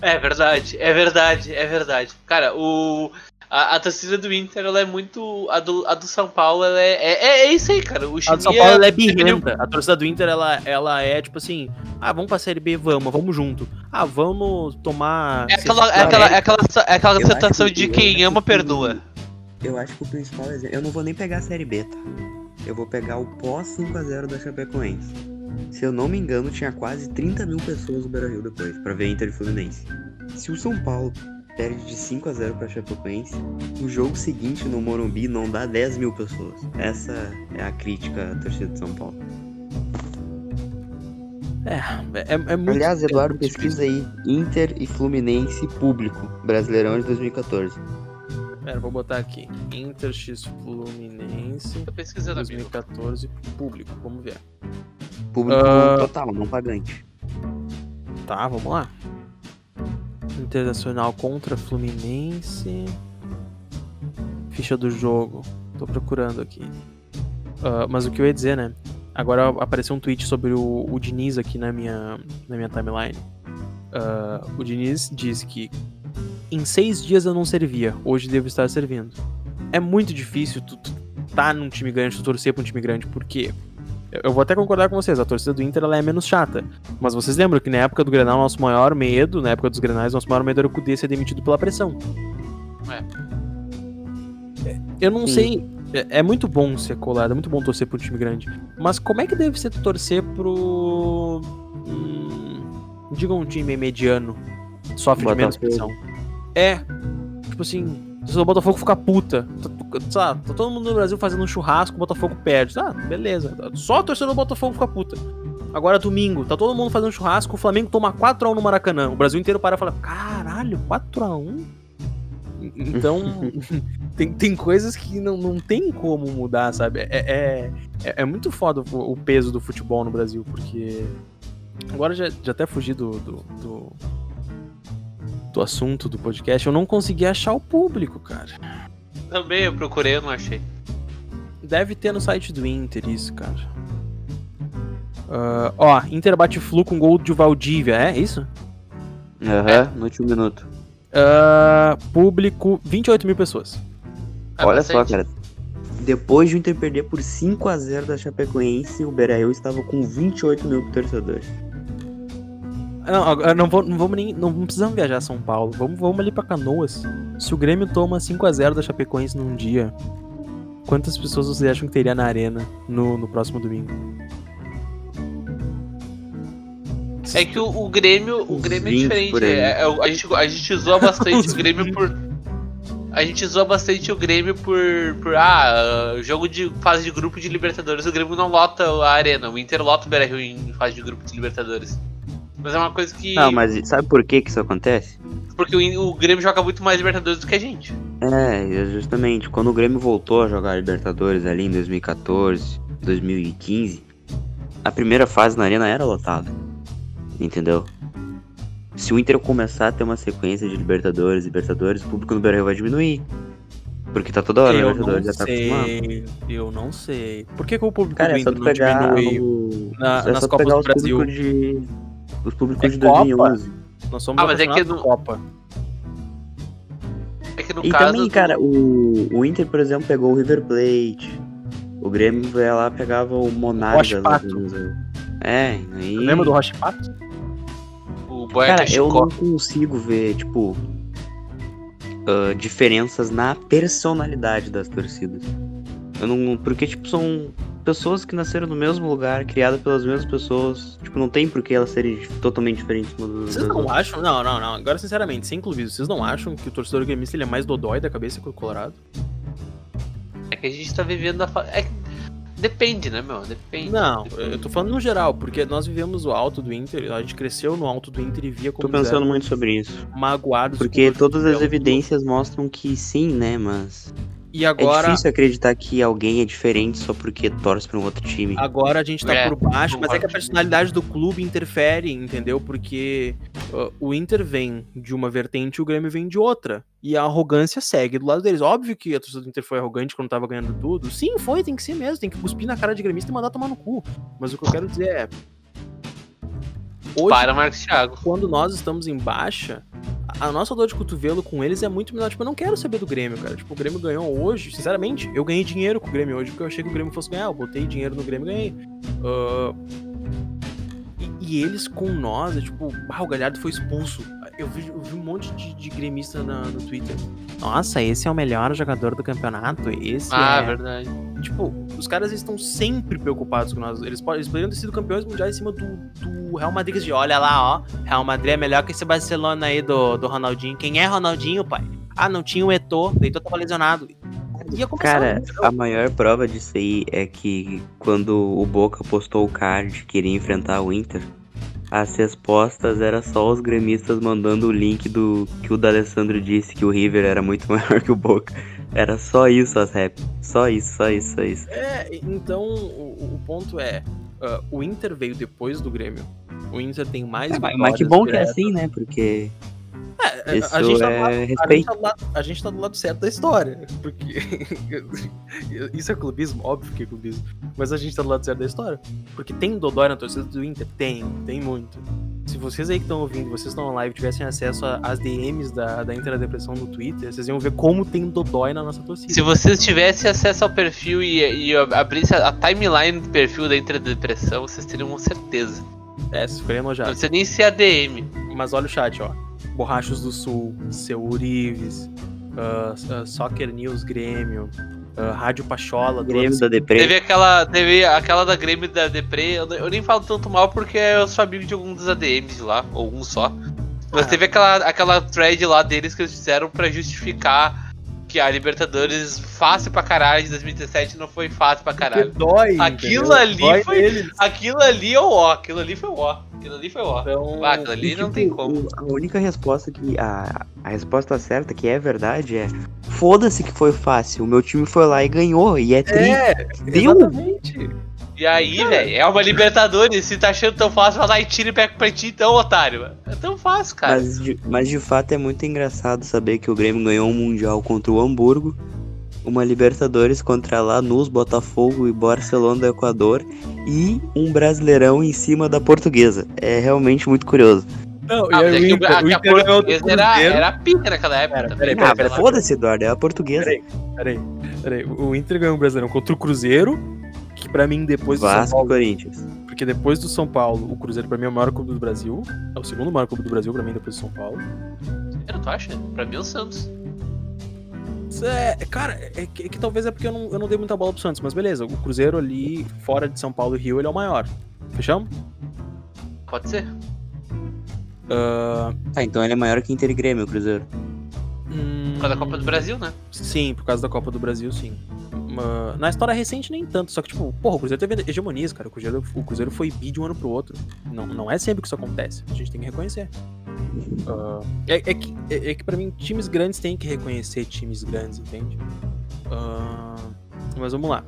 É verdade, é verdade, é verdade. Cara, o. A, a torcida do Inter, ela é muito. A do, a do São Paulo, ela é. É, é- é isso aí, cara. O A do São Paulo ela é definiu- birrenta. A torcida do Inter, ela, ela é tipo assim: ah, vamos pra Série B, vamos, vamos junto. Ah, vamos tomar. É aquela, é aquela, é aquela, é aquela Eu sensação acho que- de eu quem ama, que- perdoa. Eu acho que o principal exemplo. Eu não vou nem pegar a Série B, tá? Eu vou pegar o pós 5x0 da Chapecoense. Se eu não me engano, tinha quase 30 mil pessoas no Beira Rio depois, pra ver Inter e Fluminense. Se o São Paulo perde de 5x0 pra Chapecoense, o jogo seguinte no Morumbi não dá 10 mil pessoas. Essa é a crítica à torcida de São Paulo. É, é, é muito. Aliás, é Eduardo, muito pesquisa aí Inter e Fluminense público, Brasileirão de 2014. difícil. Pera, vou botar aqui. Inter X Fluminense Tô pesquisando, amigo. 2014 público. Vamos ver. Público Ah. total, não pagante. Tá, vamos lá. Internacional contra Fluminense. Ficha do jogo. Tô procurando aqui. Ah, mas o que eu ia dizer, né? Agora apareceu um tweet sobre o, o Diniz aqui na minha, na minha timeline. Ah, o Diniz diz que em seis dias eu não servia, hoje devo estar servindo. É muito difícil tu, tu tá num time grande, tu torcer pra um time grande, por quê? Eu, vou até concordar com vocês, a torcida do Inter ela é menos chata. Mas vocês lembram que na época do Grenal, nosso maior medo, na época dos Grenais, nosso maior medo era o Kudê ser demitido pela pressão. É, Eu não Sim. sei. É, é muito bom ser colado, é muito bom torcer pro time grande. Mas como é que deve ser torcer pro. Hum, diga um time mediano. Sofre de menos Botafogo. pressão. É. Tipo assim, se o Botafogo ficar puta. Tá, todo mundo no Brasil fazendo um churrasco, o Botafogo perde. Ah, beleza. Só a torcida do Botafogo fica puta. Agora domingo, tá todo mundo fazendo churrasco, o Flamengo toma 4x1 no Maracanã. O Brasil inteiro para e fala: caralho, 4x1? Então, tem, tem coisas que não, não tem como mudar, sabe? É, é, é, é muito foda o, o peso do futebol no Brasil, porque. Agora já, já até fugi do, do, do, do assunto do podcast, eu não consegui achar o público, cara. Também eu procurei, eu não achei. Deve ter no site do Inter isso, cara. Ah, ó, Inter bate flu com gol de Valdívia, é isso? Aham, no último minuto. Ah, público, 28 mil pessoas. É Olha só, bastante. cara. Depois de o Inter perder por 5x0 da Chapecoense, o Beira-Rio estava com 28 mil torcedores. Não, agora não, vou, não vamos nem. Não precisamos viajar a São Paulo. Vamos, vamos ali pra Canoas. Se o Grêmio toma 5x0 da Chapecoense num dia, quantas pessoas vocês acham que teria na arena no, no próximo domingo? É que o, o Grêmio, o Grêmio é 20 diferente. É, é a, gente, a gente zoa bastante o Grêmio por. A gente zoa bastante o Grêmio por. por ah, jogo de fase de grupo de Libertadores. O Grêmio não lota a arena. O Inter lota o Beira Rio em fase de grupo de Libertadores. Mas é uma coisa que. Não, mas sabe por que que isso acontece? Porque o, o Grêmio joga muito mais Libertadores do que a gente. É, justamente, quando o Grêmio voltou a jogar Libertadores ali em 2014, 2015, a primeira fase na arena era lotada. Entendeu? Se o Inter começar a ter uma sequência de Libertadores, Libertadores, o público no Beira-Rio vai diminuir. Porque tá toda hora eu Libertadores, já tá acostumado. sei. Eu não sei. Por que, que o público Cara, do é só Inter não diminui? o... na- é nas Copas pegar do Brasil. de... Os públicos É de Copa? 2011. Nós somos Ah, mas é que no- Copa. É que no E caso. também, do- cara, o, o Inter, por exemplo, pegou o River Plate. O Grêmio ia lá pegava o Monarca. É, aí... Lembra do Rocha Pato? O Boia Cara, eu Chicó. não consigo ver, tipo, ah, diferenças na personalidade das torcidas. Eu não. Porque, tipo, são pessoas que nasceram no mesmo lugar, criadas pelas mesmas pessoas. Tipo, não tem por que elas serem totalmente diferentes Vocês não outras. acham? Não, não, não. Agora, sinceramente, sem clubismo, vocês não acham que o torcedor gremista ele é mais dodói da cabeça que o Colorado? É que a gente tá vivendo a. Fa... É que... Depende, né, meu? Depende. Não, Depende. eu tô falando no geral, porque nós vivemos o alto do Inter, a gente cresceu no alto do Inter e via como Tô pensando muito sobre isso. magoados. Porque todas as evidências mostram que sim, né? Mas. E É agora, difícil acreditar que alguém é diferente só porque torce pra um outro time. agora a gente tá É, por baixo, mas é que a personalidade do clube interfere, entendeu? Porque uh, o Inter vem de uma vertente e o Grêmio vem de outra. E a arrogância segue do lado deles. Óbvio que a torcida do Inter foi arrogante quando tava ganhando tudo. Sim, foi, tem que ser mesmo. Tem que cuspir na cara de gremista e mandar tomar no cu. Mas o que eu quero dizer é. Hoje, Para, Marcos Thiago. quando nós estamos em baixa, a nossa dor de cotovelo com eles é muito menor. Tipo, eu não quero saber do Grêmio, cara. Tipo, o Grêmio ganhou hoje, sinceramente, eu ganhei dinheiro com o Grêmio hoje, porque eu achei que o Grêmio fosse ganhar. Eu botei dinheiro no Grêmio e ganhei. Ah, e, e eles com nós, é tipo, ah, o Galhardo foi expulso. Eu vi, eu vi um monte de, de gremista na- no Twitter. Nossa, esse é o melhor jogador do campeonato. Esse Ah, é. verdade. Tipo, os caras estão sempre preocupados com nós. Eles, eles poderiam ter sido campeões mundiais em cima do, do Real Madrid. De, olha lá, ó. Real Madrid é melhor que esse Barcelona aí do, do Ronaldinho. Quem é Ronaldinho, pai? Ah, não tinha o Eto'o. O Eto'o tava lesionado. Cara, a maior prova disso aí é que quando o Boca postou o card que iria enfrentar o Inter, as respostas era só os gremistas mandando o link do que o D'Alessandro disse que o River era muito maior que o Boca. Era só isso as rap. Só isso, só isso, só isso. É, então o, o ponto é, uh, o Inter veio depois do Grêmio. O Inter tem mais É, mas, que bom que é diretas. assim, né? Porque É, isso a, gente tá do é lado, a, gente respeito. tá lado, a gente tá do lado certo da história. Porque. Isso é clubismo? Óbvio que é clubismo. Mas a gente tá do lado certo da história. Porque tem Dodói na torcida do Inter? Tem, tem muito. Se vocês aí que estão ouvindo, vocês estão na live, tivessem acesso a- às DMs da, da Inter da Depressão no Twitter, vocês iam ver como tem Dodói na nossa torcida. Se vocês tivessem acesso ao perfil e, e abrisse a, a timeline do perfil da Inter Depressão, vocês teriam certeza. É, vocês ficariam Não enojados. precisa nem ser ADM. Mas olha o chat, ó. Borrachos do Sul, Seu Urives, ah, ah, Soccer News Grêmio, ah, Rádio Pachola, Grêmio da Depre. Teve aquela, teve aquela da Grêmio da Depre, eu, eu nem falo tanto mal porque eu sou amigo de algum dos ADMs de lá, ou um só. Mas Ah. teve aquela, aquela thread lá deles que eles fizeram pra justificar que a Libertadores fácil pra caralho de 2017 não foi fácil pra Porque caralho. dói. Aquilo entendeu? ali Dói foi-. Aquilo ali é o ó, aquilo ali foi o ó, aquilo ali foi o ó. Então, Ah, aquilo ali E, não tipo, tem como. A única resposta que. A, a resposta certa, que é verdade, é. Foda-se que foi fácil. O meu time foi lá e ganhou. E é tri. É, exatamente. E aí, velho, é uma Libertadores, se tá achando tão fácil, vai lá e tira e pega pra ti então, otário. É tão fácil, cara. Mas de, mas de fato é muito engraçado saber que o Grêmio ganhou um Mundial contra o Hamburgo, uma Libertadores contra Lanús, Botafogo e Barcelona do Equador e um Brasileirão em cima da Portuguesa. É realmente muito curioso. Não, Ah, e aí é o que, Inter, a, a portuguesa era, era pica naquela época Pera, peraí, Ah, peraí, mas foda-se, Eduardo, é a Portuguesa. Peraí, peraí, peraí. O Inter ganhou o Brasileirão contra o Cruzeiro, pra mim, depois do São Vasco e Paulo, Corinthians. porque depois do São Paulo, o Cruzeiro pra mim é o maior clube do Brasil. É o segundo maior clube do Brasil pra mim, depois do São Paulo. Tu acha? Pra mim é o Santos. É, cara, é que, é que talvez é porque eu não, eu não dei muita bola pro Santos, mas beleza, o Cruzeiro ali, fora de São Paulo e Rio, ele é o maior. Fechamos? Pode ser. Ah, Ah, então ele é maior que Inter e Grêmio, o Cruzeiro. hum, Por causa da Copa do Brasil, né? Sim, por causa da Copa do Brasil, sim. Ma- Na história recente, nem tanto. Só que, tipo, porra, o Cruzeiro teve hegemonias, cara. O Cruzeiro, o Cruzeiro foi bi de um ano pro outro. Não, não é sempre que isso acontece. A gente tem que reconhecer. Ah, é, é que, é, é que, pra mim, times grandes têm que reconhecer times grandes, entende? Ah, mas vamos lá.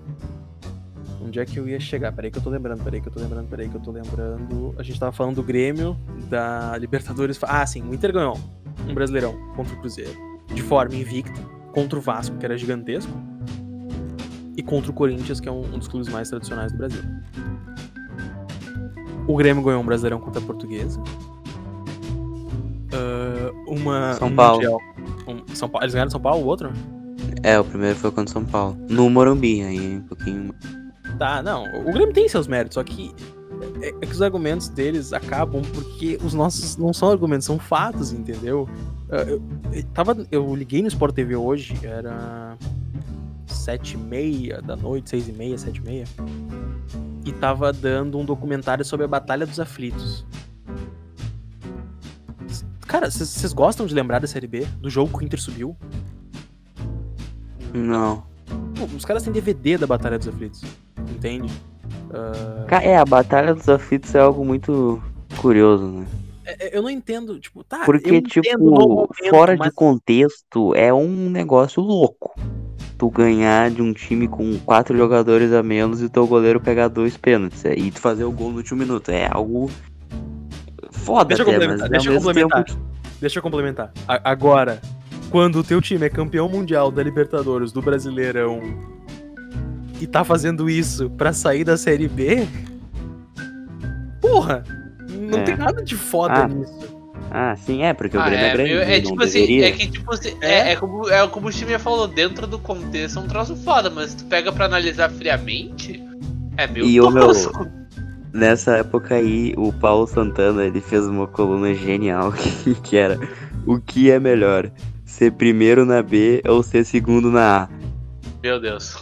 Onde é que eu ia chegar? Peraí que eu tô lembrando, peraí que eu tô lembrando, peraí que eu tô lembrando. A gente tava falando do Grêmio, da Libertadores. Ah, sim, o Inter ganhou um Brasileirão contra o Cruzeiro. De forma invicta contra o Vasco, que era gigantesco, e contra o Corinthians, que é um, um dos clubes mais tradicionais do Brasil. O Grêmio ganhou um Brasileirão contra a Portuguesa. Ah, uma São um Paulo. Mundial- um- São Paulo. Eles ganharam São Paulo, o outro? É, o primeiro foi contra o São Paulo. No Morumbi, aí um pouquinho. Tá, não. O Grêmio tem seus méritos, só que é, é que os argumentos deles acabam porque os nossos não são argumentos, são fatos, entendeu? Ah, Eu, eu, tava, eu liguei no Sport TV hoje, era sete e meia da noite, seis e meia, sete e meia, e tava dando um documentário sobre a Batalha dos Aflitos. Cara, vocês gostam de lembrar da Série B? Do jogo que o Inter subiu? Não. Pô, os caras têm DVD da Batalha dos Aflitos, entende? Ca- É, a Batalha dos Aflitos é algo muito curioso, né? É, é, eu não entendo, tipo, tá, Porque, tipo, momento, fora mas de contexto, é um negócio louco. Tu ganhar de um time com quatro jogadores a menos e teu goleiro pegar dois pênaltis. é, E tu fazer o gol no último minuto. É algo foda Deixa eu até, complementar, mas deixa eu complementar. tempo... Deixa eu complementar. A- agora, quando o teu time é campeão mundial da Libertadores, do Brasileirão, e tá fazendo isso pra sair da Série B, porra, não É. tem nada de foda Ah, nisso. Ah, sim, é, porque o Ah, Grêmio é, é, grande. é tipo assim, deveria. é que tipo assim, é, é como, é como o time falou, dentro do contexto é um troço foda, mas se tu pega pra analisar friamente, é meio E o meu- tosco. Nessa época aí, o Paulo Santana, ele fez uma coluna genial que, que era o que é melhor, ser primeiro na B ou ser segundo na A. Meu Deus.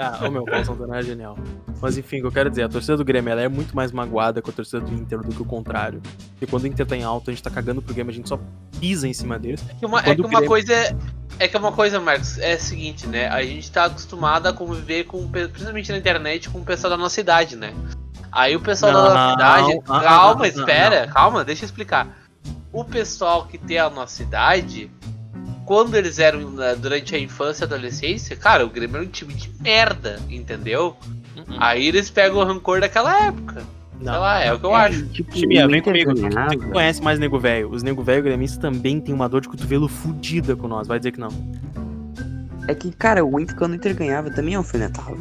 Ah, o meu, Paulo Santana é genial. Mas enfim, o que eu quero dizer, a torcida do Grêmio ela é muito mais magoada com a torcida do Inter do que o contrário. Porque quando o Inter tá em alto, a gente tá cagando pro Grêmio, a gente só pisa em cima deles. É que uma, é que o uma Grêmio- coisa é. É que uma coisa, Marcos, é a seguinte, né? A gente tá acostumado a conviver com, principalmente na internet, com o pessoal da nossa idade, né? Aí o pessoal da Não, nossa cidade. ah, calma, ah, espera, calma, deixa eu explicar. O pessoal que tem a nossa idade, quando eles eram né, durante a infância e adolescência, cara, o Grêmio era um time de merda, entendeu? Uhum. Aí eles pegam o rancor daquela época. Sei lá, é o que eu acho. Tipo, Chimia, vem Inter comigo. ganhava. Você que conhece mais nego velho. Os nego velho gremistas também tem uma dor de cotovelo fudida com nós. Vai dizer que não. É que, cara, o Inter, quando o Inter ganhava, também alfinetava.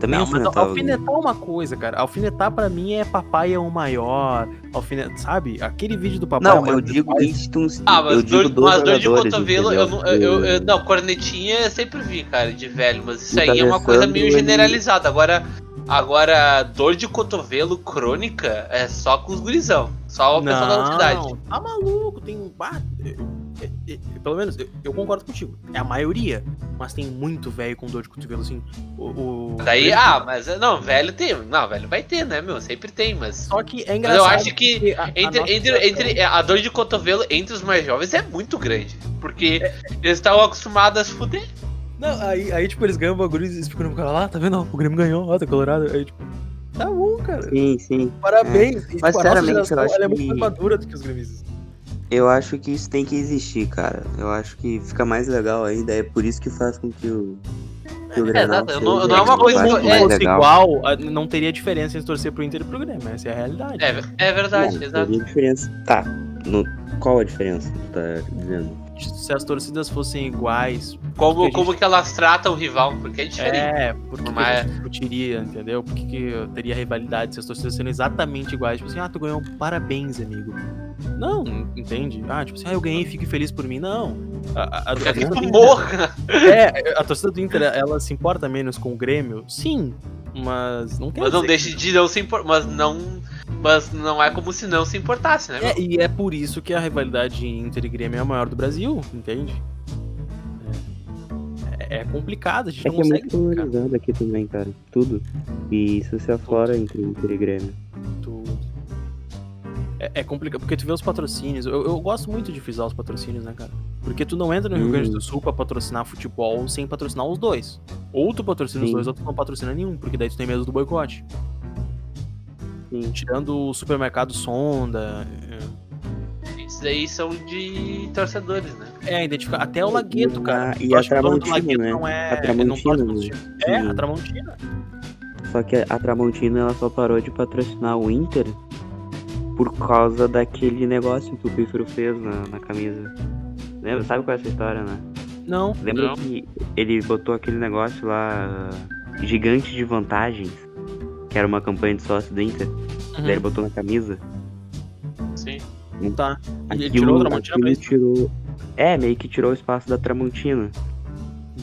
Também não, mas alfinetar é uma coisa, cara. Alfinetar pra mim é papai é o maior. Alfinet... Sabe? Aquele vídeo do papai é o Não, maior eu digo instituições. Ah, mas eu digo dor, dos mas dor de cotovelo, eu eu, eu- eu- não, cornetinha eu sempre vi, cara, de velho, mas isso aí é uma coisa meio generalizada. Agora, agora, dor de cotovelo crônica é só com os gurizão, só o pessoal da cidade. tá maluco, tem um. Ah, é- é- é- pelo menos, eu, eu concordo contigo. É a maioria, mas tem muito velho com dor de cotovelo, assim. O, o- Daí, ah, mas não, velho tem, não, velho vai ter, né, meu, sempre tem, mas... Só que é Mas engraçado. eu acho que a- a entre, nossa entre, entre a dor de cotovelo entre os mais jovens é muito grande, porque eles estão acostumados a se fuder. Não, aí, aí, tipo, eles ganham o bagulho e eles ficam no cara lá, tá vendo? O Grêmio ganhou, ó, tá colorado. Aí, tipo, tá bom, cara. Sim, sim. Parabéns. E, Mas, tipo, sinceramente, geração, eu acho ela é muito que- mais madura do que os gremistas. Eu acho que isso tem que existir, cara. Eu acho que fica mais legal ainda. É por isso que faz com que o. Que o É, Grenal exato, eu não- seja não é uma um coisa que- Se mais fosse legal. igual, não teria diferença entre torcer pro Inter e pro Grêmio. Essa é a realidade. É, é verdade, Não, exato. teria diferença. Tá. No... Qual a diferença que tu tá dizendo? Se as torcidas fossem iguais. Como, porque a como que elas tratam o rival, porque é diferente. É, por que, que Mas- a gente discutiria, entendeu? Por que, eu teria rivalidade se as torcidas sendo exatamente iguais? Tipo assim, ah, tu ganhou, parabéns, amigo. Não, entende? Ah, tipo assim, ah, eu ganhei, fique feliz por mim. Não. A, a, a, torcida do Inter- morra. é, a torcida do Inter, ela se importa menos com o Grêmio? Sim, mas não quer Mas não deixe de não se importar. Mas não. Mas não é como se não se importasse, né? É, e é por isso que a rivalidade Inter e Grêmio é a maior do Brasil, entende? É, é complicado, a gente É não que é consegue muito explicar polarizado aqui também, cara. Tudo. E isso se aflora entre Inter e Grêmio. tudo. É, é complicado, porque tu vê os patrocínios. Eu, eu gosto muito de frisar os patrocínios, né, cara? Porque tu não entra no Rio Hum. Grande do Sul pra patrocinar futebol sem patrocinar os dois. Ou tu patrocina os Sim. dois, ou tu não patrocina nenhum, porque daí tu tem medo do boicote. Sim. Tirando o supermercado Sonda. é, Esses aí são de torcedores, né? É, identificar. Até o Lagueto, cara. E a Tramontina, né? não é. A não Tramontina, pros né? É, a Tramontina. Só que a Tramontina ela só parou de patrocinar o Inter por causa daquele negócio que o Pífero fez na, na camisa. Lembra? Sabe qual é essa história, né? Não. Lembra Não. que ele botou aquele negócio lá, gigante de vantagens, que era uma campanha de sócio do Inter, daí ele Uhum. botou na camisa? Sim. Tá. E ele Aquilo- tirou o Tramontina pra isso. tirou. É, meio que tirou o espaço da Tramontina.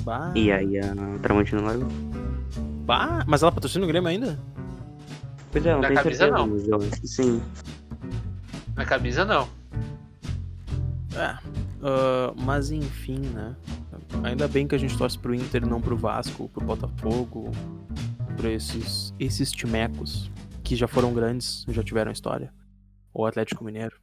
Bah, E aí a Tramontina largou. bah. Mas ela patrocina o Grêmio ainda? Pois é, não Na tenho camisa, certeza, não. mas eu acho que sim. Na camisa não. É. ah, mas enfim, né? Ainda bem que a gente torce pro Inter, não pro Vasco, pro Botafogo, pra esses, esses timecos que já foram grandes, já tiveram história. Ou Atlético Mineiro.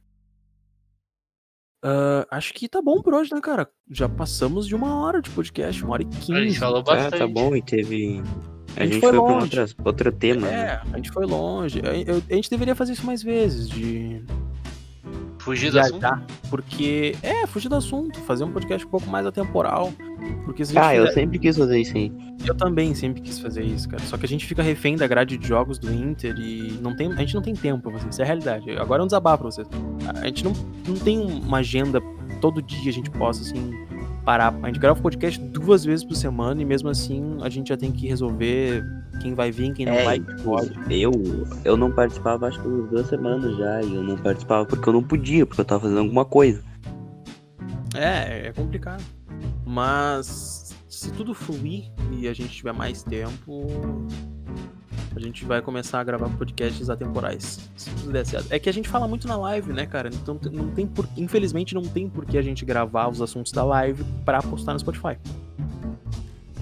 Ah, acho que tá bom por hoje, né, cara? Já passamos de uma hora de podcast, uma hora e A gente quinze. falou Ah, bastante. tá bom, e teve. A, A gente gente, foi foi, pra longe. outras, outro tema, né? É, a gente foi longe. A, eu- a gente deveria fazer isso mais vezes, de Fugir do assunto. Porque, é, fugir do assunto, fazer um podcast um pouco mais atemporal. Porque se Ah, eu fizer- sempre quis fazer isso aí. Eu também sempre quis fazer isso, cara. Só que a gente fica refém da grade de jogos do Inter e não tem, a gente não tem tempo pra fazer isso. É a realidade. Agora é um desabafo pra vocês. A gente não, não tem uma agenda todo dia a gente possa, assim, parar. A gente grava o podcast duas vezes por semana e mesmo assim a gente já tem que resolver quem vai vir, quem não É, vai, pode. Eu, eu não participava acho que umas duas semanas já, e eu não participava porque eu não podia, porque eu tava fazendo alguma coisa. É, é complicado. Mas se tudo fluir e a gente tiver mais tempo, a gente vai começar a gravar podcasts atemporais. Se tudo der certo. É que a gente fala muito na live, né, cara? Então não tem por... infelizmente não tem por que a gente gravar os assuntos da live pra postar no Spotify.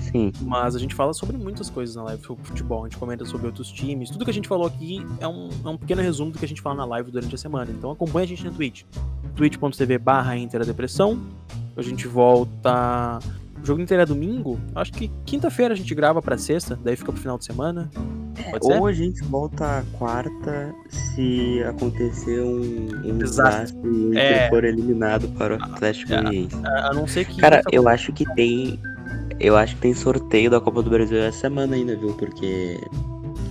Sim. Mas a gente fala sobre muitas coisas na live sobre futebol, a gente comenta sobre outros times. Tudo que a gente falou aqui é um, é um pequeno resumo do que a gente fala na live durante a semana. Então acompanha a gente na Twitch. twitch.tv barra Interadepressão. A gente volta. O jogo inteiro é domingo. Acho que quinta-feira a gente grava pra sexta, daí fica pro final de semana. Pode ser? ou a gente volta quarta se acontecer um, um Desastre. e o É. for eliminado para o Atlético É. Goianiense. A a não ser que. Cara, eu acho que tem. Eu acho que tem sorteio da Copa do Brasil essa semana ainda, viu? Porque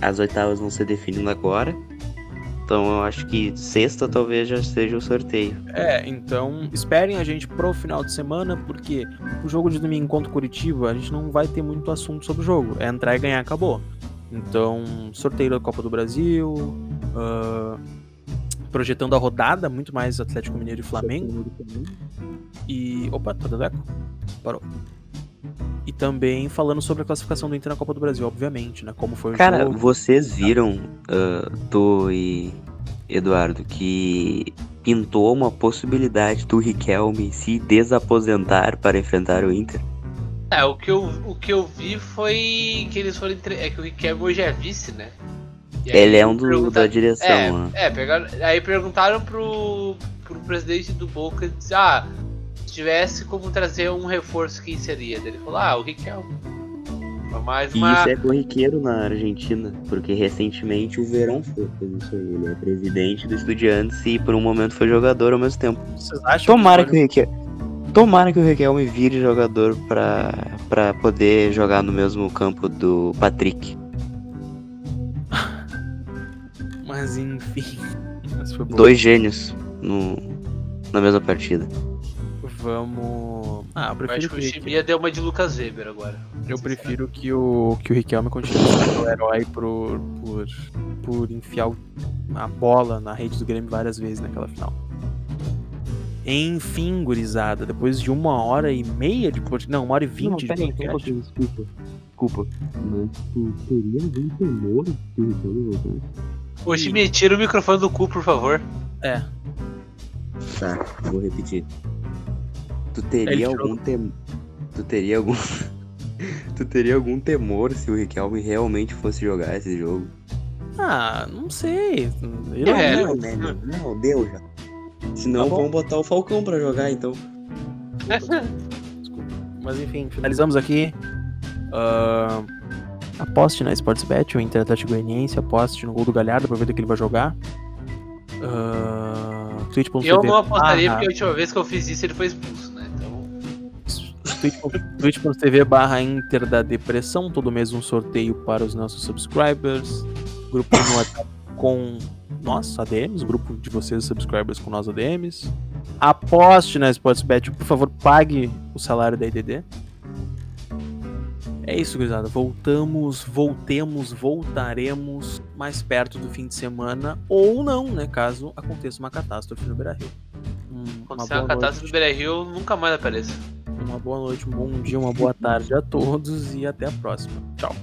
as oitavas vão ser definindo agora. Então eu acho que sexta talvez já seja o sorteio. É, então esperem a gente pro final de semana, porque o jogo de domingo contra o Curitiba, a gente não vai ter muito assunto sobre o jogo. É entrar e ganhar, acabou. Então, sorteio da Copa do Brasil, ah, projetando a rodada, muito mais Atlético Mineiro e Flamengo. E. Opa, tá dando eco? Parou. E também falando sobre a classificação do Inter na Copa do Brasil, obviamente, né? Como foi o Cara, jogo. vocês viram, ah, tu e Eduardo, que pintou uma possibilidade do Riquelme se desaposentar para enfrentar o Inter? É, o que eu, o que eu vi foi que eles foram. Entre... É que o Riquelme hoje é vice, né? Aí Ele é um do, pergunta- da direção, É, né? é pegaram, aí perguntaram pro, pro presidente do Boca e disse, ah, tivesse como trazer um reforço, quem seria? Ele falou, ah, o Riquelme. Mais E uma. isso é corriqueiro na Argentina, porque recentemente o Verão foi, isso aí. Ele é presidente do Estudiantes e por um momento foi jogador ao mesmo tempo. Vocês acham Tomara que que o Riquelme, tomara que o Riquelme vire jogador pra, pra poder jogar no mesmo campo do Patrick. Mas enfim. Mas. Dois gênios no, na mesma partida. Vamos. Ah, eu Eu prefiro acho que que, o Chimia deu uma de Lucas Weber agora. eu prefiro que o que o Riquelme continue sendo o herói por, por, por enfiar a bola na rede do Grêmio várias vezes naquela final. Enfim, gurizada, depois de uma hora e meia de podcast. Não, uma hora e vinte de podcast. desculpa. Desculpa. Mas tu teria algum temor o Riquelme voltar? Ô, Chimia, tira o microfone do cu, por favor. É, Tá, vou repetir. Tu teria algum temor. Tu teria algum. tu teria algum temor se o Riquelme realmente fosse jogar esse jogo? Ah, não sei. Eu, É, não, né? Não, não, deu já. Senão Tá vão botar o Falcão pra jogar, então. Desculpa. Mas enfim, finalizamos aqui. Ah, aposte na Sportsbet, o Inter Atlético Goianiense, aposte no gol do Galhardo pra ver do que ele vai jogar. Uh, Eu não apostaria barra- porque a última vez que eu fiz isso ele foi expulso, né? twitch.tv barra Inter da Depressão, todo mês um sorteio para os nossos subscribers. Grupo no WhatsApp com nós, ADMs, grupo de vocês subscribers com nós ADMs. Aposte na Sportsbet, por favor, pague o salário da IDD. É isso, gurizada. Voltamos, voltemos, voltaremos mais perto do fim de semana. Ou não, né? Caso aconteça uma catástrofe no Beira-Rio. Um, Quando uma sair uma boa catástrofe do Beira Rio, nunca mais apareço. Uma boa noite, um bom dia, uma boa tarde a todos e até a próxima. Tchau.